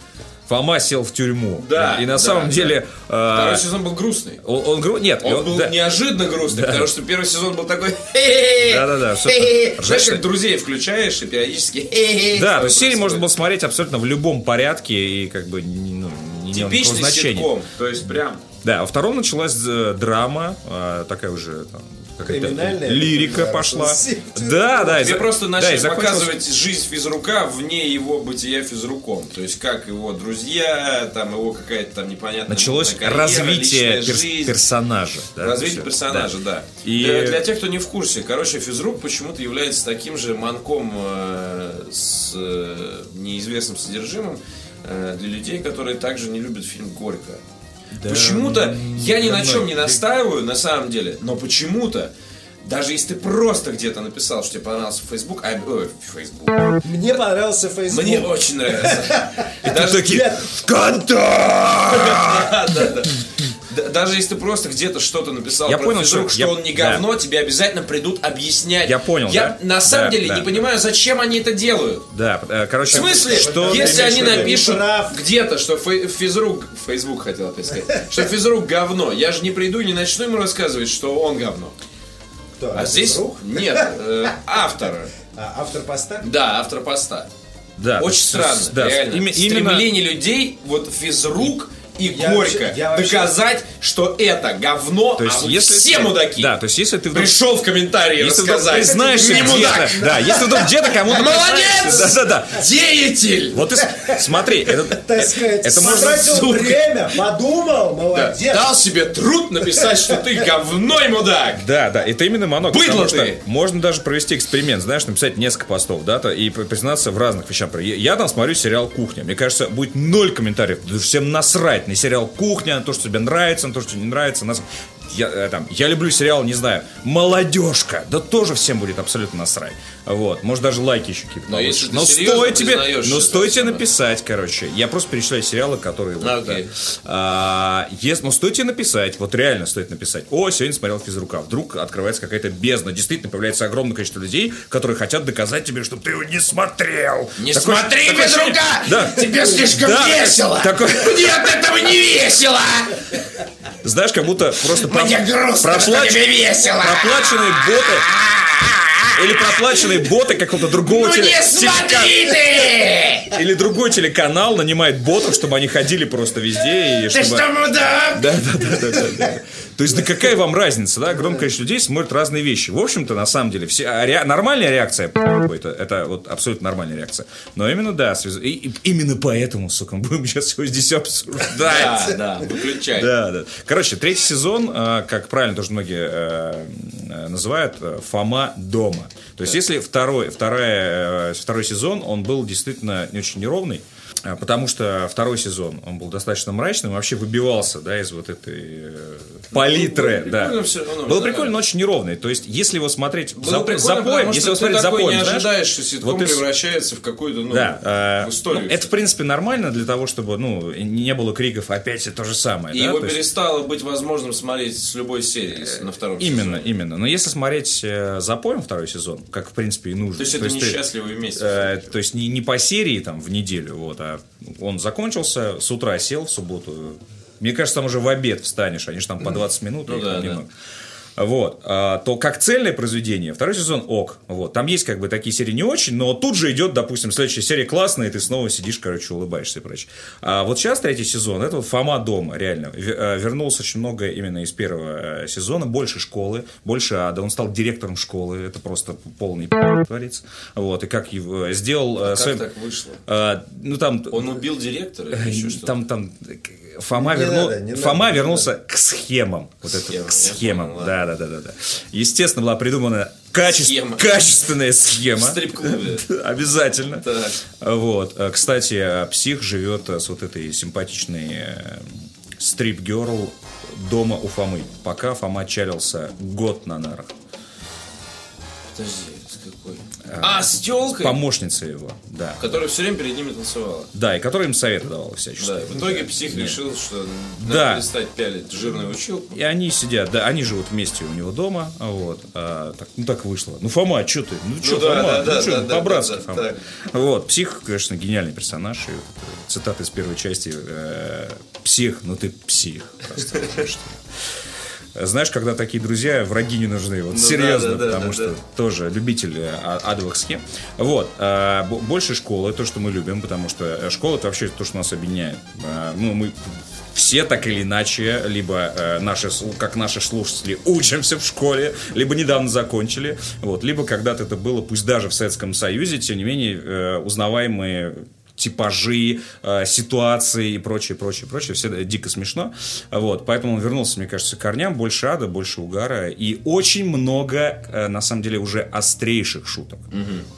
Фома сел в тюрьму. Да, И на да, самом да. деле... э, Второй сезон был грустный. Он, он гру- Нет, Он он- был да. неожиданно грустный, потому что первый сезон был такой Да-да-да, Знаешь, как друзей включаешь и периодически Да, то есть серии можно было смотреть абсолютно в любом порядке и как бы не- ну, не Типичный ситком, то есть прям Да, во втором началась э, драма, э, такая уже там, Криминальная, лирика пошла. Да, да. Тебе просто начали показывать жизнь физрука вне его бытия физруком. То есть, как его друзья, там его какая-то там непонятная Началось карьера, развитие жизнь. персонажа. да, Развитие персонажа, да. И- Для, для тех, кто не в курсе, короче, физрук почему-то является таким же манком э, с э, неизвестным содержимым э, для людей, которые также не любят фильм Горько. Почему-то я ни на чем не настаиваю, на самом деле, но почему-то даже если ты просто где-то написал, что тебе понравился Facebook, а, ой, Facebook, Мне понравился Facebook. мне очень нравится. И даже Да, да, да. Д- Даже если ты просто где-то что-то написал Я про понял, физрук, что- что я- он не говно, тебе обязательно придут объяснять. Я понял, Я да? на самом Да, деле да. не понимаю, зачем они это делают. Да, э, короче... В смысле, что... если они напишут где-то, что физрук, Facebook хотел опять сказать, что физрук говно, я же не приду и не начну ему рассказывать, что он говно. кто? А здесь Физрук? нет, э, автора. А, автор поста? Да, автор поста. Да, Очень странно, да, реально. именно... Стремление людей, вот физрук и Я горько, вообще- я вообще- доказать, что это говно, То есть, а вы если все ты- мудаки. Да, то есть если ты вдруг... Пришел в комментарии Если рассказать. признаешься не мудак. где-то... Да, если вдруг где-то кому-то... Молодец! Да-да-да. Деятель! Вот ты с- смотри, это, сказать, это можно... потратил сука. время, подумал, Да. молодец. Дал себе труд написать, что ты говно и мудак. Да, да, это именно монок. Быдло ты! можно даже провести эксперимент, знаешь, написать несколько постов, да, и признаться в разных вещах. Я, я там смотрю сериал «Кухня». Мне кажется, будет ноль комментариев. Да Всем насрать на сериал «Кухня», на то, что тебе нравится, на то, что не нравится. Нас... Я, э, там, я люблю сериал, не знаю, «Молодежка». Да тоже всем будет абсолютно насрать. Вот. Может, даже лайки еще какие-то Но если Но стоит тебе, но стоит тебе написать, короче. Я просто перечисляю сериалы, которые... вот, Окей. да. А, если, ну, стоит тебе написать, вот реально стоит написать. О, сегодня смотрел физрука. Вдруг открывается какая-то бездна. Действительно, появляется огромное количество людей, которые хотят доказать тебе, что ты его не смотрел. Не Такое- смотри, такое физрука! Да. Тебе слишком Да, весело! Мне от этого не весело! Знаешь, как будто просто Мне грустно, проплач- весело! проплаченные боты или проплаченные боты какого-то другого Ну теле- не смотри ты! Или другой телеканал нанимает ботов, чтобы они ходили просто везде. И Ты чтобы... что, мудак? Да, да, да, да, да, да. То есть, да какая вам разница, да? Огромное количество людей смотрят разные вещи. В общем-то, на самом деле, все, а ре- нормальная реакция, это, это вот абсолютно нормальная реакция. Но именно, да, связ- и- и именно поэтому, сука, мы будем сейчас его здесь обсуждать. Да, да, выключай. Да, да. Короче, третий сезон, э, как правильно тоже многие э, называют, э, Фома дома. То есть, если второй, вторая, э, второй сезон, он был действительно не очень неровный, потому что второй сезон, он был достаточно мрачным, вообще выбивался, да, из вот этой э, палитры, было да. равно, Было да. прикольно, но очень неровный. То есть, если его смотреть Было за, запоем, если его ты смотреть запоем, не знаешь, ожидаешь, что ситком вот и с- превращается в какую-то, ну, да, в э, историю. ну, это, в принципе, нормально для того, чтобы, ну, не было криков опять это то же самое. И да? его То есть- перестало быть возможным смотреть с любой серии с- на втором Именно, сезоне. именно. Но если смотреть э, запоем второй сезон, как в принципе и нужно. То есть это ты- несчастливые вместе. э, то есть не, не по серии там в неделю, вот, а он закончился, с утра сел в субботу. Мне кажется, там уже в обед встанешь, они же там по 20 минут. Ну да, да. Вот, а, то как цельное произведение, второй сезон ок. Вот, там есть как бы такие серии не очень, но тут же идет, допустим, следующая серия классная, и ты снова сидишь, короче, улыбаешься и прочее. А вот сейчас третий сезон, это вот Фома дома, реально. Э, Вернулся очень много именно из первого э, сезона, больше школы, больше ада. Он стал директором школы, это просто полный творится. Вот, и как его э, сделал... э, Как своим- так вышло? э, ну, там... Он убил директора еще что-то? Там, там Фома, Не вернул- надо, не Фома надо, вернулся к схемам. Вот это, Схемам, к я схемам. понял, да, да, да, да, да. Естественно, была придумана каче- Схема. качественная схема. В стрип-клубе. Обязательно. Так. Вот. Э, Кстати, псих живет с вот этой симпатичной э, стрип-герл дома у Фомы. Пока Фома чалился год на нарах. Подожди, с какой? А, с телкой, Помощница его, да. которая все время перед ними танцевала. Да, и который им советы давал всячески. Да, в итоге псих решил, что Да. надо перестать пялить жирную училку. И они сидят, да, они живут вместе у него дома, а вот, а, так, ну так вышло. Ну, Фома, что ты? Ну, что, да, Фома, да, ну, да, чё, да, да, по-братски, да, да, Фома. так. Вот, псих, конечно, гениальный персонаж, и цитата из первой части, э, псих, ну ты псих. просто, что- Знаешь, когда такие друзья, враги не нужны. Вот Ну серьезно, да, да, потому да, что да. тоже любитель а- адовых схем. Вот. а, бо- больше школы, то, что мы любим, потому что э, школа это вообще то, что нас объединяет. А, Ну, мы все так или иначе, либо э, наши, как наши слушатели, учимся в школе, либо недавно закончили, вот, либо когда-то это было, пусть даже в Советском Союзе, тем не менее, э, узнаваемые типажи, э, ситуации и прочее, прочее, прочее. Все дико смешно. Вот. Поэтому он вернулся, мне кажется, к корням. Больше ада, больше угара. И очень много, э, на самом деле, уже острейших шуток.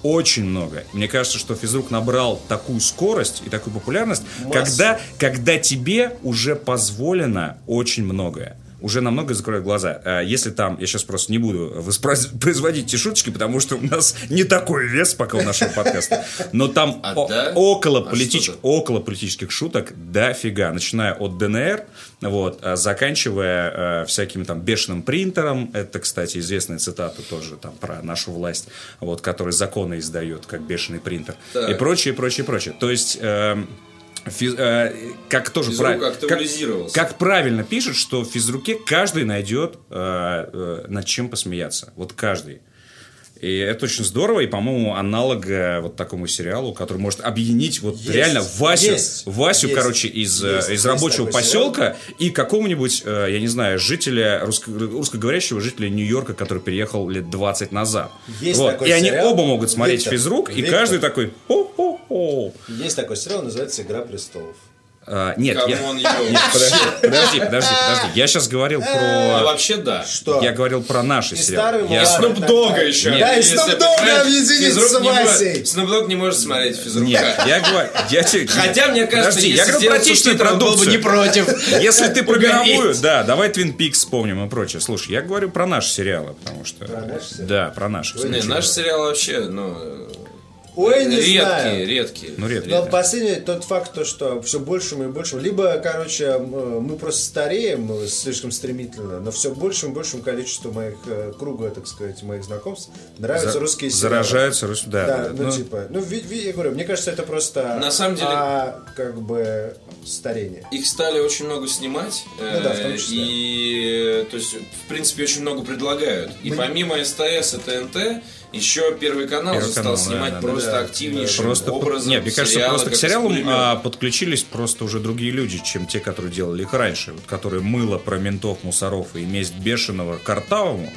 Очень много. Мне кажется, что физрук набрал такую скорость и такую популярность, когда, когда тебе уже позволено очень многое уже намного закроют глаза. А Если там, я сейчас просто не буду воспроизводить эти шуточки, потому что у нас не такой вес пока у нашего подкаста, но там А, о- да? около, А политич- около политических шуток дофига, начиная от ДНР, вот, а заканчивая э, всяким там бешеным принтером, это, кстати, известная цитата тоже там про нашу власть, вот, который законы издает, как бешеный принтер, Так. и прочее, прочее, прочее. То есть... эм, фи- э, как тоже Физрук правильно, как, как правильно пишут, что в физруке каждый найдет э, э, над чем посмеяться. Вот каждый. И это очень здорово, и, по-моему, аналог э, вот такому сериалу, который может объединить вот Есть, реально Васю, есть, Васю, есть, короче, из, э, есть, из есть рабочего такой поселка и какого-нибудь, э, я не знаю, жителя, русско- русскоговорящего жителя Нью-Йорка, который переехал лет 20 назад. Есть вот. такой И они сериал. оба могут смотреть Виктор, физрук, и Виктор. каждый такой хо-хо-хо. Есть такой сериал, называется «Игра престолов». А, нет, я... Нет, подожди, подожди, подожди, подожди. Я сейчас говорил Ну, про... вообще да. Что? Я говорил про наши И сериалы. Я- молодой. Снуп Дога еще. так. Да, и Снуп Дога объединить физрук с Васей. Снуп Дог не может смотреть физрука. Нет, я говорю... Я тебе... Хотя, мне кажется, Подожди, если я говорю про сделать отечественную субтитры, он был бы продукцию. не против. Если ты про мировую, да, давай Twin Peaks вспомним и прочее. Слушай, я говорю про наши сериалы, потому что... Про наши сериалы? Да, про наши. Не, наш сериал вообще, ну, Ой, не редкие, знаю. редкие. Ну, редкие. Но последний тот факт, то, что все большему и большему, либо, короче, мы просто стареем слишком стремительно, но все большему и большему количеству моих э, круга, так сказать, моих знакомств нравятся За- русские сериалы. Заражаются, рус- да. Да, да, ну, ну, типа, ну, ви- ви- я говорю, мне кажется, это просто На самом деле- а, как бы старение. Их стали очень много снимать. Ну да, в том э, числе. И, то есть, в принципе, очень много предлагают. И Мы- помимо СТС и ТНТ, Еще Первый канал Первый стал канал, да, снимать да, просто да. активнейшим Просто, образом. нет, мне кажется, сериалы, просто к сериалам а, подключились просто уже другие люди, чем те, которые делали их раньше, вот, которые мыло про ментов, мусоров и месть бешеного Картавому.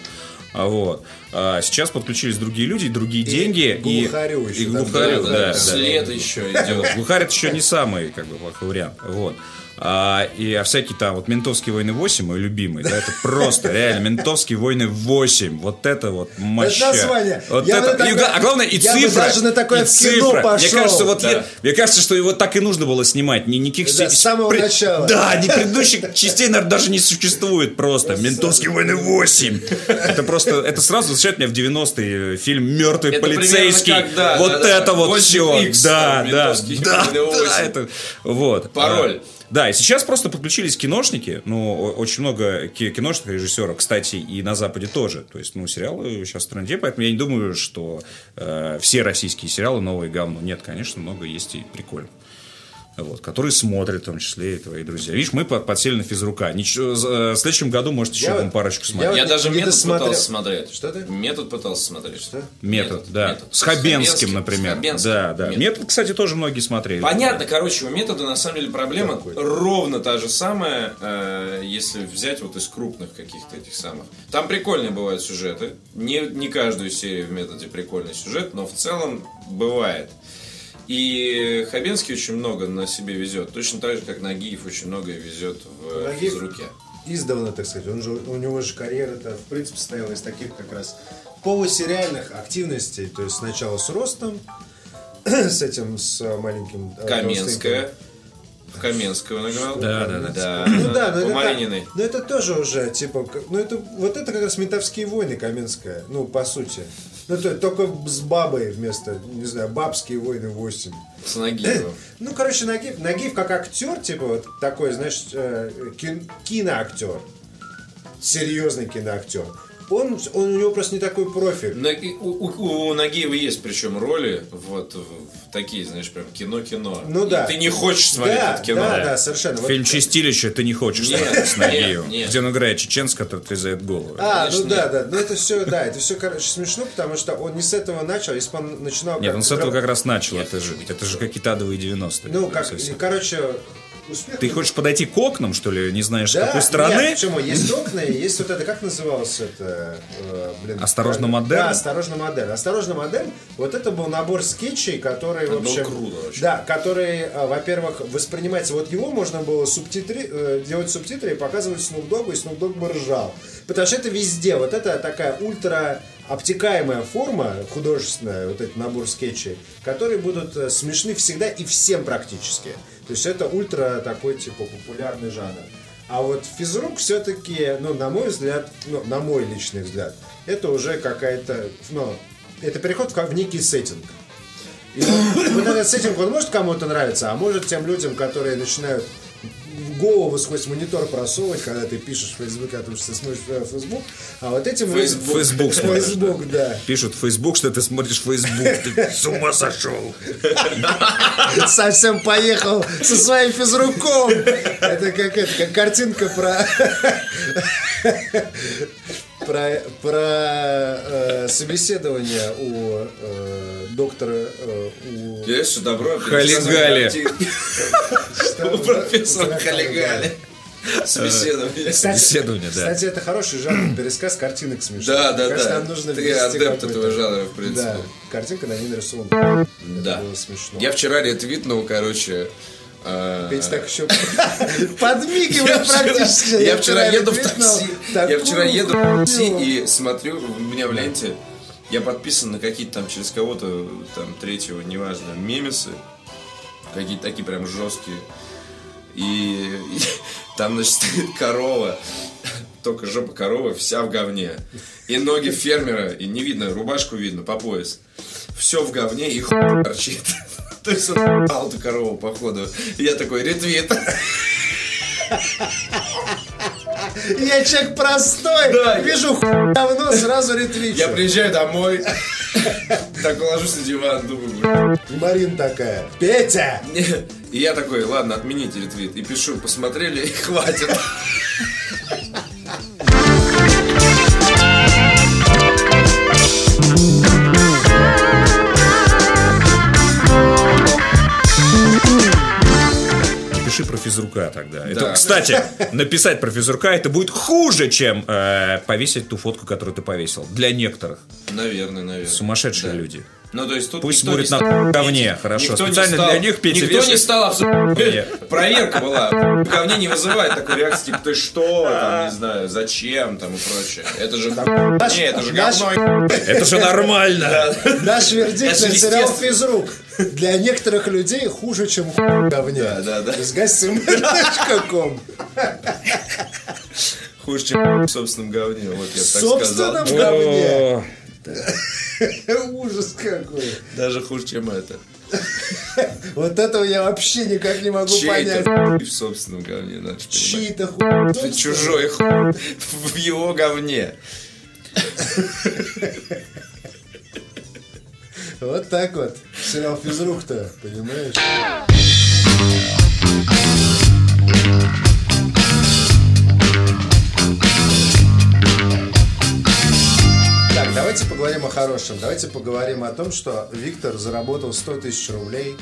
А Вот. А сейчас подключились другие люди, и другие деньги. И, глухарю еще и глухарю, Да, да, да, да. след еще идет. Глухарь еще не самый как бы плохой вариант. Вот. А, и а всякие там вот «Ментовские войны 8», мой любимый, да, это просто, реально, «Ментовские войны 8», вот это вот моща. название. Вот Я это, на и, такое- а главное, и я цифра. даже на такое в кино цифра. Мне пошел. кажется, вот Да. я- мне кажется, что его так и нужно было снимать. Ни, никаких Да, с самого начала. Да, ни предыдущих частей, наверное, даже не существует просто. «Ментовские войны 8». Это просто, это сразу возвращает меня в 90-е фильм «Мертвый Это полицейский». как, да, вот да, да. это вот 8X, все. Да, да, «Ментовские да, да, 8». это, вот. Пароль. А, Да, и сейчас просто подключились киношники, ну, очень много ки- киношных режиссеров, кстати, и на Западе тоже. То есть, ну, сериалы сейчас в тренде, поэтому я не думаю, что э, все российские сериалы новые говно. Нет, конечно, много есть и прикольно. Вот, которые смотрят, в том числе и твои друзья. Видишь, мы по- подсели на физрука. Ничего, э, в следующем году, может, еще Я вот- парочку я смотреть. Я не- даже метод досмотрел. пытался смотреть. Что ты? Метод пытался смотреть. Что? Метод, да. метод. С Хабенским, например. С Хабенским. Да, да. Метод. Метод, кстати, тоже многие смотрели. Понятно, короче, у метода на самом деле проблема Какой? ровно та же самая, э, если взять вот из крупных каких-то этих самых. Там прикольные бывают сюжеты. Не, не каждую серию в методе прикольный сюжет, но в целом бывает. И Хабенский очень много на себе везет. Точно так же, как Нагиев очень многое везет в Нагиев- физруке. Издавна, так сказать. Он же, у него же карьера-то, в принципе, состояла из таких как раз полусериальных активностей. То есть сначала с Ростом, с этим, с маленьким... э, Каменская. В Каменскую он играл. Да, да, да. Да, Ну да, но это, но это тоже уже, типа, ну это, вот это как раз ментовские войны Каменская, ну, по сути. Ну, то, только с бабой вместо, не знаю, бабские войны 8. С Нагиевым. Ну, короче, Нагиев, Нагиев как актер, типа, вот такой, знаешь, э, кин- киноактер. Серьезный киноактер. Он, он, у него просто не такой профиль. На- у, у- у Нагиева есть причем роли вот в, в такие, знаешь, прям кино-кино. Ну И да. ты не хочешь смотреть да, это кино. да, да, совершенно. Вот- Фильм «Чистилище» ты не хочешь Нет, смотреть с Нагиевым, где он играет чеченца, который отрезает голову. А, Конечно, ну да, нет. да, ну это все, да, это все, короче, смешно, потому что он не с этого начал, если бы он начинал... Нет, как он с этого как раз начал это жить. Это же какие-то адовые 90-е. Ну, как, Совсем. короче, успех... Ты хочешь подойти к окнам, что ли, не знаешь, с да, какой стороны? Нет, почему? Есть окна, и есть вот это, как называлось это, э, блин... «Осторожно, модерн»? Да, «Осторожно, модерн». «Осторожно, модерн», вот это был набор скетчей, который, Это общем... круто очень. Да, который, э, во-первых, воспринимается... Вот его можно было субтитри... э, делать субтитры и показывать Dogg, и Dogg бы ржал. Потому что это везде. Вот это такая ультра обтекаемая форма художественная, вот этот набор скетчей, которые будут э, смешны всегда и всем практически. То есть это ультра такой, типа, популярный жанр. А вот физрук все-таки, ну, на мой взгляд, ну, на мой личный взгляд, это уже какая-то, ну, это переход в, некий сеттинг. И вот, вот этот сеттинг, он может кому-то нравиться, а может тем людям, которые начинают голову сквозь монитор просовывать, когда ты пишешь в Facebook, потому что ты смотришь Facebook, а вот этим... Facebook. Facebook смотришь, Facebook, да. Пишут в Facebook, что ты смотришь Facebook. Ты с ума сошел. Совсем поехал со своим физруком. Это как это, как картинка про про, про э, собеседование у э, доктора э, у Я все добро. Хали-гали. У профессора Халигали. Собеседование. Кстати, Собеседование, да. Кстати, это хороший жанр пересказ картинок смешных. Да, да, да. нам нужно Ты адепт этого жанра, в принципе. Да, картинка на ней нарисована. Да. Это было смешно. Я вчера ретвитнул, короче. Э, Петя так еще подмигивает практически. Я вчера еду в такси. Я вчера еду в такси и смотрю, у меня в ленте я подписан на какие-то там через кого-то там третьего, неважно, мемесы. Какие-то такие прям жесткие. И, и там, значит, стоит корова. Только жопа коровы вся в говне. И ноги фермера, и не видно, рубашку видно по пояс. Все в говне и хуй торчит. То есть он ебал эту корову, походу. Я такой, ретвит. Я человек простой, Да. вижу хуй давно, сразу ретвичу. Я приезжаю домой, так ложусь на диван, думаю, «Блин». Марин такая, Петя! И я такой, ладно, отмените ретвит. И пишу, посмотрели, и хватит. Физрука тогда. Это, кстати, написать про физрука это будет хуже, чем э, повесить ту фотку, которую ты повесил. Для некоторых. Наверное, наверное. Сумасшедшие Да. люди. Ну, то есть тут Пусть не на стал- говне, хорошо. Никто не Специально стал- для них Петя Никто не вешает- стал абсолютно... Нет. Проверка была. В говне не вызывает такой реакции, типа, ты что, там, не знаю, зачем, там, и прочее. Это же... Не, это же говно. Это же нормально. Наш вердикт на сериал. «Физрук». Для некоторых людей хуже, чем в говне. Да, да, да. С гостем.ком. Хуже, чем в собственном говне, вот я В так собственном сказал. говне. Ужас какой. Даже хуже, чем это. Вот этого я вообще никак не могу Чей-то понять. хуй в собственном говне, надо. Чьи-то хуй. Чужой хуй в его говне. Вот так вот. Сериал «Физрук»-то, понимаешь? Давайте поговорим о хорошем. Давайте поговорим о том, что Виктор заработал 100 тысяч рублей,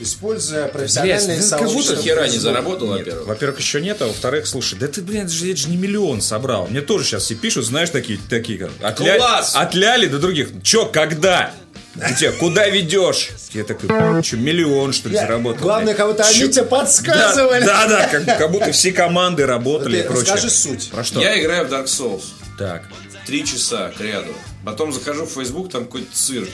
используя профессиональные Блядь, как будто сообщества. Хера не заработал, Нет, во-первых. Во-первых, еще нет, а во-вторых, слушай, да ты, блин, это же, это же не миллион собрал. Мне тоже сейчас все пишут, знаешь, такие, такие как, от, ля- Класс! от ляли до других. Че, когда? Где, куда ведешь? Я такой, что, миллион, что ли, Я- заработал? Главное, блядь? кого-то они тебе подсказывали. Да, да, да, как, как будто все команды работали Ты и прочее. расскажи суть. Про что? Я играю в Dark Souls. Так. Три часа к ряду. Потом захожу в Facebook, там какой-то цирк.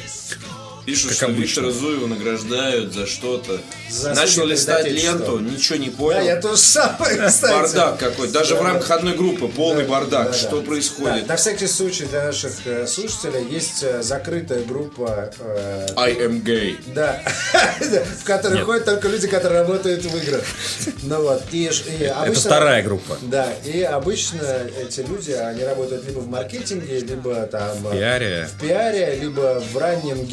Пишут, Как что обычно. Виктора Зуева награждают за что-то. За Начал листать ленту, ничего не Да, понял. я тоже самое, кстати. Бардак какой. Даже в рамках одной группы полный бардак. Да, да. Что Да, происходит? на всякий случай для наших э, слушателей есть э, закрытая группа, э, I am gay. да, в которой ходят только люди, которые работают в играх. Ну вот, и, и Это обычно- вторая группа. Да, и обычно эти люди, они работают либо в маркетинге, либо там э, Пиаре. в пиаре, либо в раннем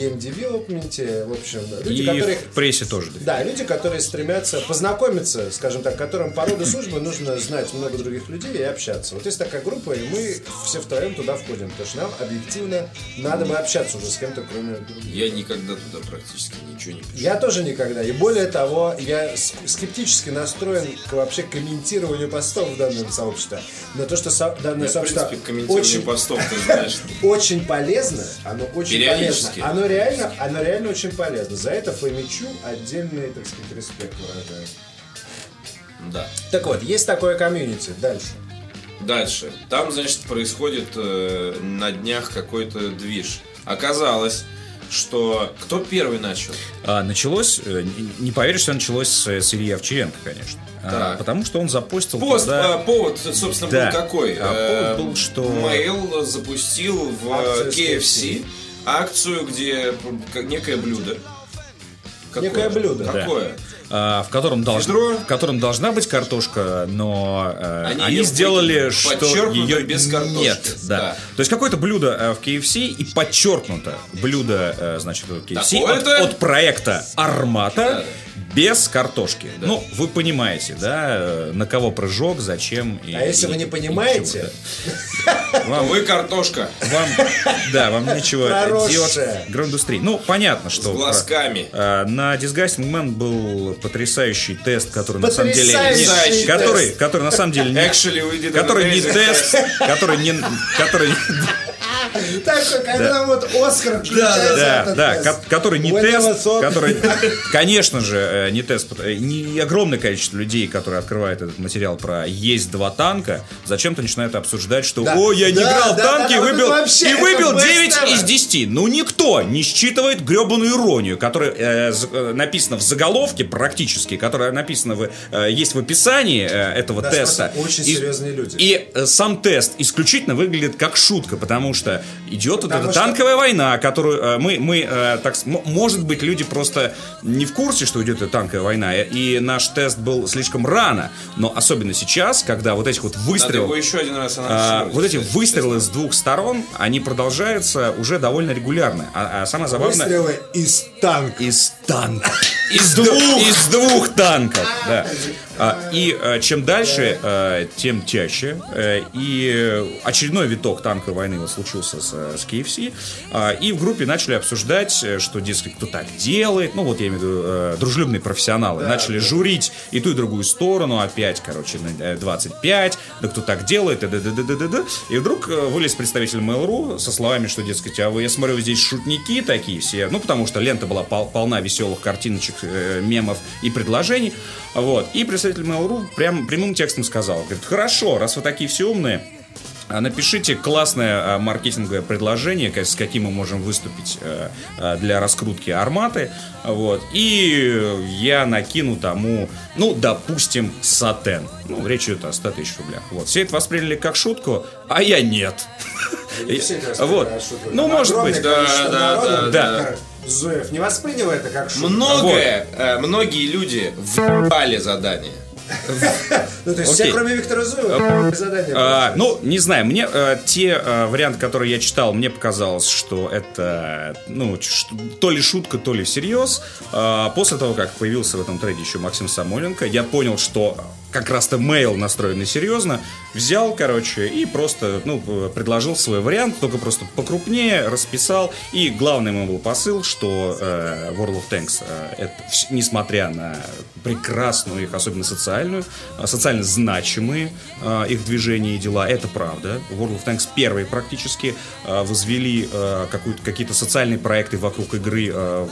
game development е, в общем, люди, И которые... в прессе тоже. Да, люди, которые стремятся познакомиться, скажем так, которым по роду службы нужно знать много других людей и общаться. Вот есть такая группа, и мы все втроем туда входим, потому что нам объективно надо бы общаться уже с кем-то, кроме других. Я никогда туда практически ничего не пишу. Я тоже никогда. И более того, я скептически настроен к вообще комментированию постов в данном сообществе. Но то, что со- данное Я, в сообщество принципе, комментирую очень, постов, ты знаешь. очень полезно, оно очень полезно. Оно реально, оно реально очень полезно. За это Фомичу отдельный, так сказать, респект выражаю. Да. Так вот, есть такое комьюнити. Дальше. Дальше. Там, значит, происходит э, на днях какой-то движ. Оказалось, что кто первый начал? А, началось, э, не- поверишь, что началось с, с Ильи Овчаренко, конечно. А, Так. потому что он запостил Пост, туда- а, повод, собственно, Да. был какой? А повод был, что- Mail запустил в Акцию с KFC акцию, где как некое блюдо. Какое? Некое блюдо. Да. Какое? а, в котором, долж- в котором должна быть картошка, но э, Они они, сделали, что ее без картошки. нет. Да. Да. То есть какое-то блюдо э, в KFC и подчеркнуто блюдо, э, значит, от KFC от, от проекта Армата Да. Без картошки. Ну, вы понимаете, да, э, на кого прыжок, зачем. И, А если и- вы не понимаете, да. Вы картошка Вам, да, вам нечего делать в гроиндустрии. Ну, понятно, с что... глазками. э, На Disgusting Man был потрясающий тест, который на самом деле... Потрясающий не- который, тест. который на самом деле не... Actually, Который не тест, который не... Который, так, когда вот Оскар да, да, ко- который не тест, который, конечно же, э, не тест, э, не огромное количество людей, которые открывают этот материал про есть два танка, зачем-то начинают обсуждать, что Да. о, я не Да, играл в да, танки да, выбил, и выбил best 9 ever. из 10. Ну, никто не считывает гребаную иронию, которая э, написана в заголовке практически, которая написана в, есть в описании этого Да, теста. очень серьезные люди. И сам тест исключительно выглядит как шутка, потому что идет вот Потому эта что- танковая война, которую э, мы, мы э, так, может быть, люди просто не в курсе, что идет эта танковая война, э, и наш тест был слишком рано, но особенно сейчас, когда вот этих вот Надо его выстрелов, еще один раз а, вот эти выстрелы с двух сторон, они продолжаются уже довольно регулярно. А, а самое забавное, Выстрелы из танка. из танков. Из двух, из двух танков, да. А, и а, чем дальше, а, тем чаще. А, и очередной виток танковой войны вот случился с, с KFC. И в группе начали обсуждать, что, дескать, кто так делает. Ну, вот я имею в виду а, дружелюбные профессионалы. начали журить и ту, и другую сторону. Опять, короче, на 25. Да кто так делает? Да, да, да, да, да, да. И вдруг вылез представитель Mail.ru со словами, что, дескать, а вы, я смотрю, здесь шутники такие все. Ну, потому что лента была пол, полна веселых картиночек, э, мемов и предложений. Вот. И представитель Mail.ru прям прямым текстом сказал, говорит, хорошо, раз вы такие все умные, а Напишите классное а, маркетинговое предложение, с каким мы можем выступить э, э, для раскрутки арматы. Вот. И я накину тому, ну, допустим, сатен. Ну, речь идет о 100 тысяч рублях. Вот. Все это восприняли как шутку, а я нет. Вот. Ну, может быть. Да, да, да. Зуев не воспринял это как шутку. Многое, э, многие люди вбали задание. Ну, то есть все, кроме Виктора Зуева, задание. А, ну, не знаю, мне э, те э, варианты, которые я читал, мне показалось, что это, ну, то ли шутка, то ли всерьез. После того, как появился в этом трейде еще Максим Самойленко, я понял, что как раз-то мейл настроенный серьезно, взял, короче, и просто, ну, предложил свой вариант, только просто покрупнее, расписал. И главный мой был посыл, что э, World of Tanks, э, это, несмотря на прекрасную их, особенно социальную, э, социально значимые э, их движения и дела, это правда. World of Tanks первые практически э, возвели э, какие-то социальные проекты вокруг игры э,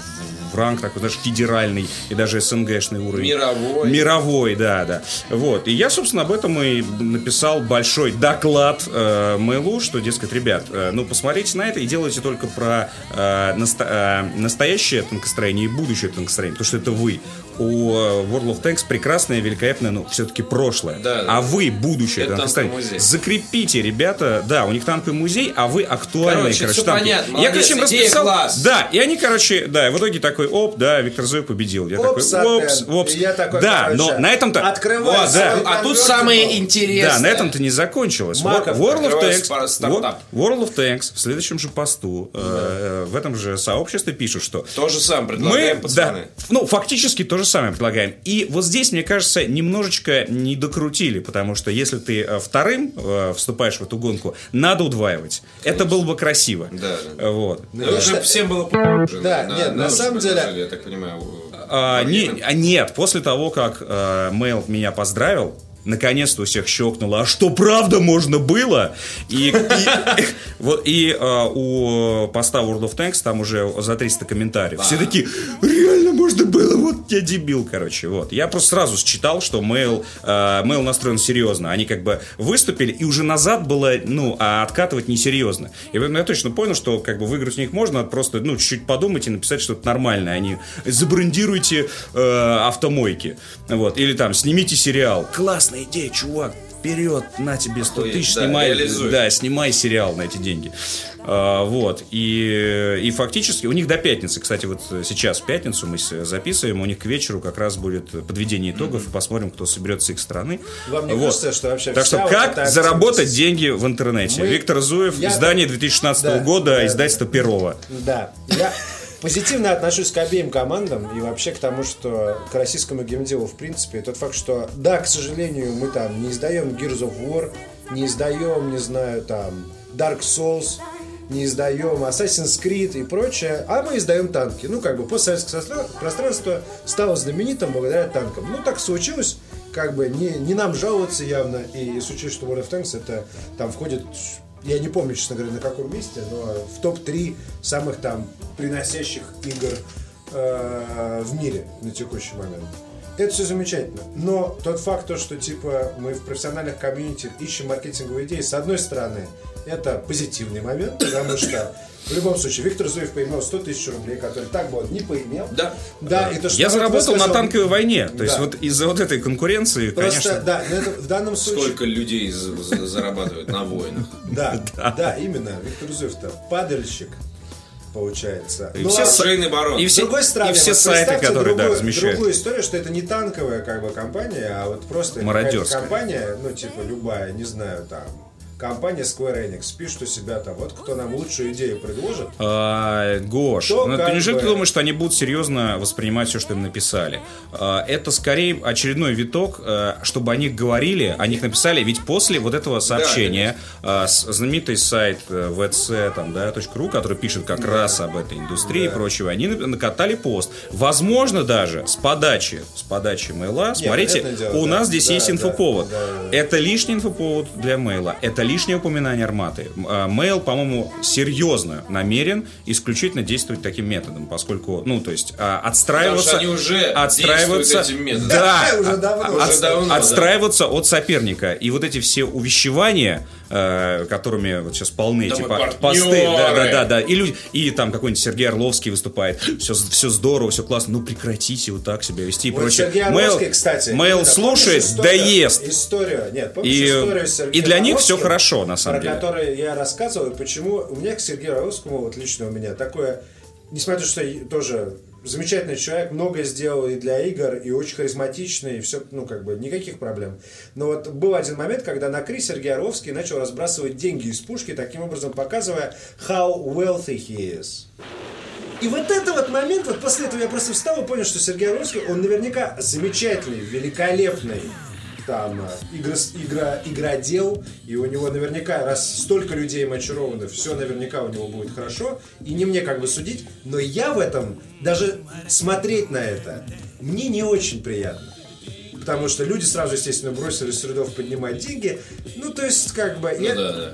в ранг такой, знаешь, федеральный и даже СНГшный уровень. Мировой. Мировой, да, да. Вот. И я, собственно, об этом и написал большой доклад э, Мэйлу, что, дескать, ребят, э, ну, посмотрите на это и делайте только про э, наста- э, настоящее танкостроение и будущее танкостроение, потому что это вы у э, World of Tanks прекрасное, великолепное, ну, все-таки прошлое. Да, а вы будущее. Это танковый музей. Закрепите, ребята, да, у них танковый музей, а вы актуальные, Короче, короче, танки. понятно, Я, короче, им расписал. класс. Да, и они, короче, да, и в итоге такой, оп, да, Виктор Зуев победил. Я Опс, такой, опс, опс. Я такой, да, короче, но на этом-то... открывай Вот, свой да. А тут самое интересное. Да, на этом-то не закончилось. Маков World of Tanks. World of Tanks в следующем же посту, э, в этом же сообществе пишут, что То же самое предлагаем, мы, пацаны. да, ну, фактически то же самое предлагаем. И вот здесь, мне кажется, немножечко не докрутили, потому что если ты э, вторым э, вступаешь в эту гонку, надо удваивать. Это было бы красиво. Да, Э, Вот. Ну, Это я уже всем было уже Да, нет, на уже самом деле- Я так понимаю. А, не- а нет, после того, как э, Mail меня поздравил, наконец-то у всех щелкнуло, а что правда можно было? И, вот, и э, у поста World of Tanks там уже за 300 комментариев. Все такие, реально можно было, вот я дебил, короче. Вот. Я просто сразу считал, что Mail, э, Mail настроен серьезно. Они как бы выступили, и уже назад было, ну, а откатывать несерьезно. И поэтому я точно понял, что как бы выиграть у них можно, просто, ну, чуть-чуть подумать и написать что-то нормальное. Они забрендируйте э, автомойки. Вот. Или там, снимите сериал. Классная идея, чувак. Вперед, на тебе 100 Охуеть, тысяч, да, снимай, реализуй. да, снимай сериал на эти деньги. А, вот. И, и фактически у них до пятницы, кстати, вот сейчас в пятницу мы записываем, у них к вечеру как раз будет подведение итогов, и посмотрим, кто соберет с их стороны. Вам не Вот. кажется, что вообще Так что вот как заработать активность- деньги в интернете? Мы- Виктор Зуев, Я- издание 2016 Да, года, да, издательство Перова. Да. Я позитивно отношусь к обеим командам и вообще к тому, что к российскому геймделу в принципе. Тот факт, что да, к сожалению, мы там не издаем Gears of War, не издаем, не знаю, там Dark Souls, не издаем Assassin's Creed и прочее, а мы издаем танки. Ну, как бы постсоветское пространство стало знаменитым благодаря танкам. Ну, так случилось, как бы не, не нам жаловаться явно, и с учетом, что World of Tanks это там входит я не помню, честно говоря, на каком месте, но в топ-3 самых там приносящих игр э, в мире на текущий момент. Это все замечательно. Но тот факт, то, что типа мы в профессиональных комьюнити ищем маркетинговые идеи, с одной стороны, это позитивный момент, потому что в любом случае Виктор Зуев поимел 100 тысяч рублей, который так бы он не поимел. Да. Да, и то, что Я заработал на высказал- танковой войне. То есть Да. вот из-за вот этой конкуренции, Просто, конечно... да, но это в данном случае... Сколько людей за- за- зарабатывают на войнах. Да, да, именно. Виктор Зуев-то падальщик, получается. И Ну, все а с- Шейный барон. и С все, другой стороны, и все вот сайты, представьте которые да, другую, размещают. другую историю, что это не танковая как бы компания, а вот просто компания, ну типа любая, не знаю, там компания Square Enix пишет у себя там, вот кто нам лучшую идею предложит, А, Гош, То ну, ты неужели бы- ты думаешь, что они будут серьезно воспринимать все, что им написали? А, это скорее очередной виток, а, чтобы о них говорили, о них написали. Ведь после вот этого сообщения а, с- знаменитый сайт э, vc, там, да, .ru, который пишет как раз об этой индустрии и прочего, они на- накатали пост. Возможно, даже с подачи, с подачи мейла, смотрите, понятное дело, у да. нас здесь Да, есть да, инфоповод. да, да. Это лишний инфоповод для мейла. Это лишнее упоминание арматы. А, Мейл, по-моему, серьезно намерен исключительно действовать таким методом, поскольку, ну, то есть, а, отстраиваться... Они уже отстраиваться, этим методом. Да, Уже давно. а- Уже от- давно, да. отстраиваться от соперника. И вот эти все увещевания, э, которыми вот сейчас полны Да партнеры. посты, да, да, да, да. И, люди, и там какой-нибудь Сергей Орловский выступает. Все, все здорово, все классно. Ну прекратите вот так себя вести и Вот прочее. Сергей Мейл- Орловский, кстати. Мейл слушает, историю- ест. Историю, нет, помнишь И- историю с Сергеем и для них Орловским, хорошо, на самом про деле. которую я рассказывал, и почему у меня к Сергею Орловскому, вот лично у меня, такое, несмотря на то, что я тоже замечательный человек, многое сделал и для игр, и очень харизматичный, и все, ну, как бы, никаких проблем. Но вот был один момент, когда на Кри Сергей Орловский начал разбрасывать деньги из пушки, таким образом показывая how wealthy he is. И вот это вот момент, вот после этого я просто встал и понял, что Сергей Орловский, он наверняка замечательный, великолепный там э, игрос- игра, игродел, и у него наверняка, раз столько людей им очарованы, все наверняка у него будет хорошо, и не мне как бы судить, но я в этом, даже смотреть на это, мне не очень приятно. Потому что люди сразу, естественно, бросили с рядов поднимать деньги. Ну, то есть, как бы... Ну я- да, да.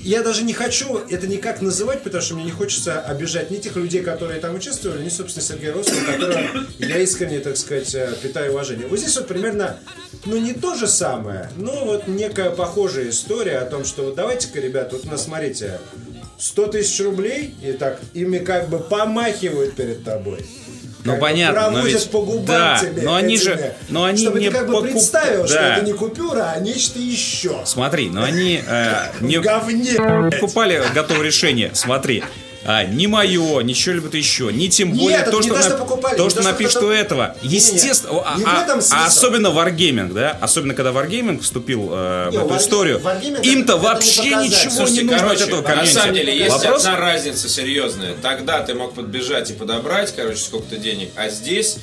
Я даже не хочу это никак называть, потому что мне не хочется обижать ни тех людей, которые там участвовали, ни, собственно, Сергея Росова, которого я искренне, так сказать, э, питаю уважение. Вот здесь вот примерно, ну, не то же самое, но вот некая похожая история о том, что вот давайте-ка, ребята, вот у нас, смотрите, 100 тысяч рублей, и так ими как бы помахивают перед тобой. Ну, понятно, но проводят по губам да, тебе но они этими, же- но они чтобы не ты как бы покуп- представил, что Да. это не купюра, а нечто еще. Смотри, но они э, не говне. покупали готовое решение. Смотри. А, не мое, ни что-либо еще, ни тем более то, не что, то, что на- покупали, то, не что то, что напишет кто-то- у этого. Естественно, а, Не в а- а смысл. особенно Wargaming, да, особенно когда Wargaming вступил э, в Не, эту Wargaming- историю, Wargaming им-то не вообще показатель. ничего Слушайте, не нужно короче, от этого на комьюнити. самом деле есть Вопрос одна разница серьезная. Тогда ты мог подбежать и подобрать, короче, сколько-то денег, а здесь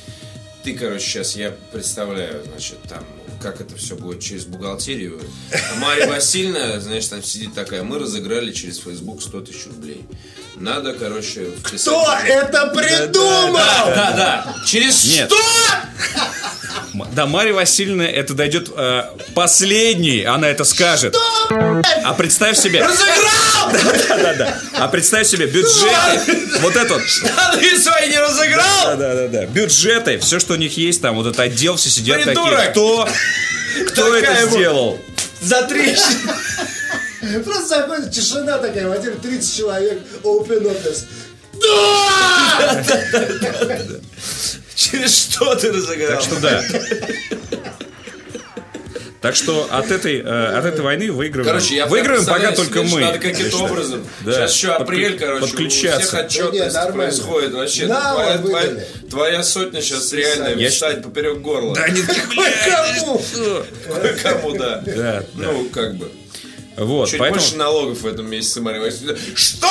ты, короче, сейчас я представляю, значит, там, как это все будет через бухгалтерию. Мария Васильевна, знаешь, там сидит такая, мы разыграли через Facebook 100 тысяч рублей. Надо, короче, вписать... Кто это придумал? Да, да, да. Через Нет. 100 до Марии Васильевны это дойдет э, последней, она это скажет. Что? А представь себе... Разыграл! Да-да-да. А представь себе бюджеты, вот это вот. Что ты свои не разыграл? Да-да-да. Бюджеты, все, что у них есть там, вот этот отдел, все сидят Придурок! такие. Кто? Кто это сделал? За три... Просто заходит тишина такая, в Вадим, 30 человек, open office. Да! Через что ты разыграл? Так что да. Так что от этой, э, от этой войны выигрываем. Короче, я выигрываем пока только мы. Надо каким-то образом. Да. Сейчас еще Подклю- апрель, короче, подключаться. у всех Да отчетность нет, нормально. происходит. Вообще, На, твоя, твоя- твоя сотня сейчас реально Я встать поперек горла. Да нет, Кому? Кому, да. Да, Ну, как бы. Вот, Чуть поэтому... больше налогов в этом месяце, Мария Васильевна. Что?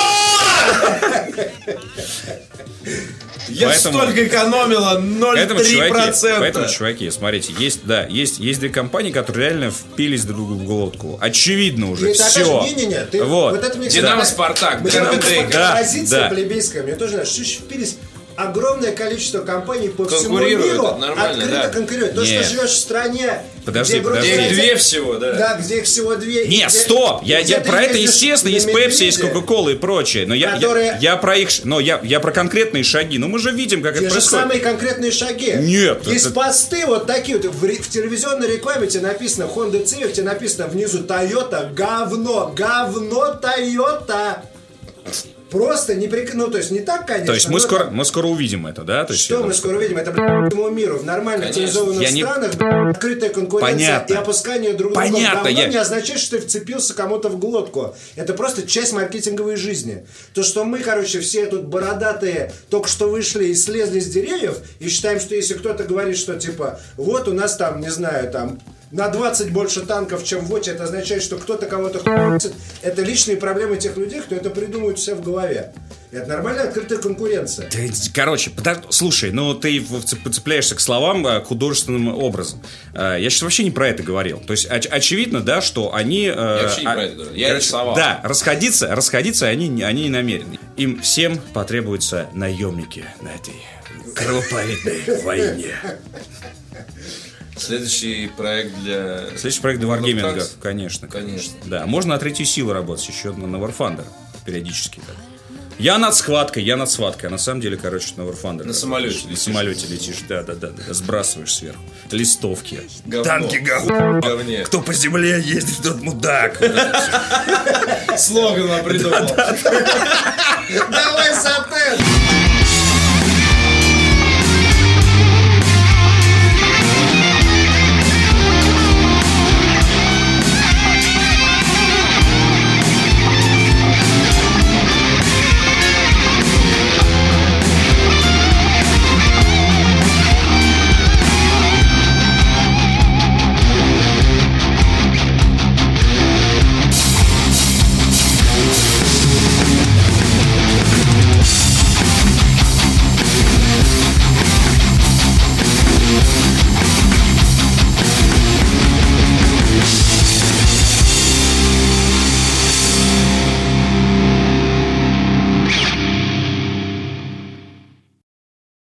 Я Поэтому- столько экономила, Поэтому, чуваки, 0,3%. поэтому, чуваки, смотрите, есть, да, есть, есть две компании, которые реально впились друг другу в глотку. Очевидно уже, опять все. же, Не-не-не, ты- вот. вот это мне Динамо, всегда- Спартак, Динамо, Дрейка. Да, позиция да. плебейская, мне тоже нравится. Что впились огромное количество компаний по всему миру открыто да. конкурируют. То, Нет. что живешь в стране, Подожди, где подожди. Их яйца- две всего, да. Да, где их всего две. Не, где- стоп! Я, где я про это, естественно, есть Пепси, есть. Кока-Кола и прочее. Но я, Которые- я, я про их, но я, я про конкретные шаги. Но мы же видим, как Те это же происходит. самые конкретные шаги. Нет, Есть это- посты вот такие вот. В, в телевизионной рекламе тебе написано Honda Civic, тебе написано внизу Toyota, говно, говно Toyota. Просто не прик... Ну, то есть не так, конечно. То есть мы но скоро, мы скоро увидим это, да? То есть Что мы скоро увидим? Это, блядь, всему миру. В нормальных Конечно. цивилизованных Я не- странах блядь, открытая конкуренция Понятно. и опускание друг друга Понятно, в говно я- не означает, что ты вцепился кому-то в глотку. Это просто часть маркетинговой жизни. То, что мы, короче, все тут бородатые только что вышли и слезли с деревьев и считаем, что если кто-то говорит, что типа, вот у нас там, не знаю, там на 20 больше танков, чем в это означает, что кто-то кого-то хуйцит. Это личные проблемы тех людей, кто это придумывает себя в голове. И это нормальная открытая конкуренция. Ты, Короче, подож- слушай, ну ты в- в- цепляешься к словам э, художественным образом. Э, Я сейчас вообще не про это говорил. То есть оч- очевидно, да, что они... Я вообще не про это говорил. Я рисовал. Да, расходиться, расходиться они, не- они не намерены. Им всем потребуются наемники на этой кровопролитной войне. Следующий проект для... Следующий проект для варгейминга, Tanks? конечно. Конечно. Да, можно на третью силу работать еще на, на War Thunder периодически так. Я над схваткой, я над схваткой. А на самом деле, короче, на War Thunder. На самолете На летишь. самолете летишь, да, да, да, да. Сбрасываешь сверху. Листовки. Говно. Танки говно. Говне. Кто по земле ездит, тот мудак. Слоган придумал. Давай, Сатен!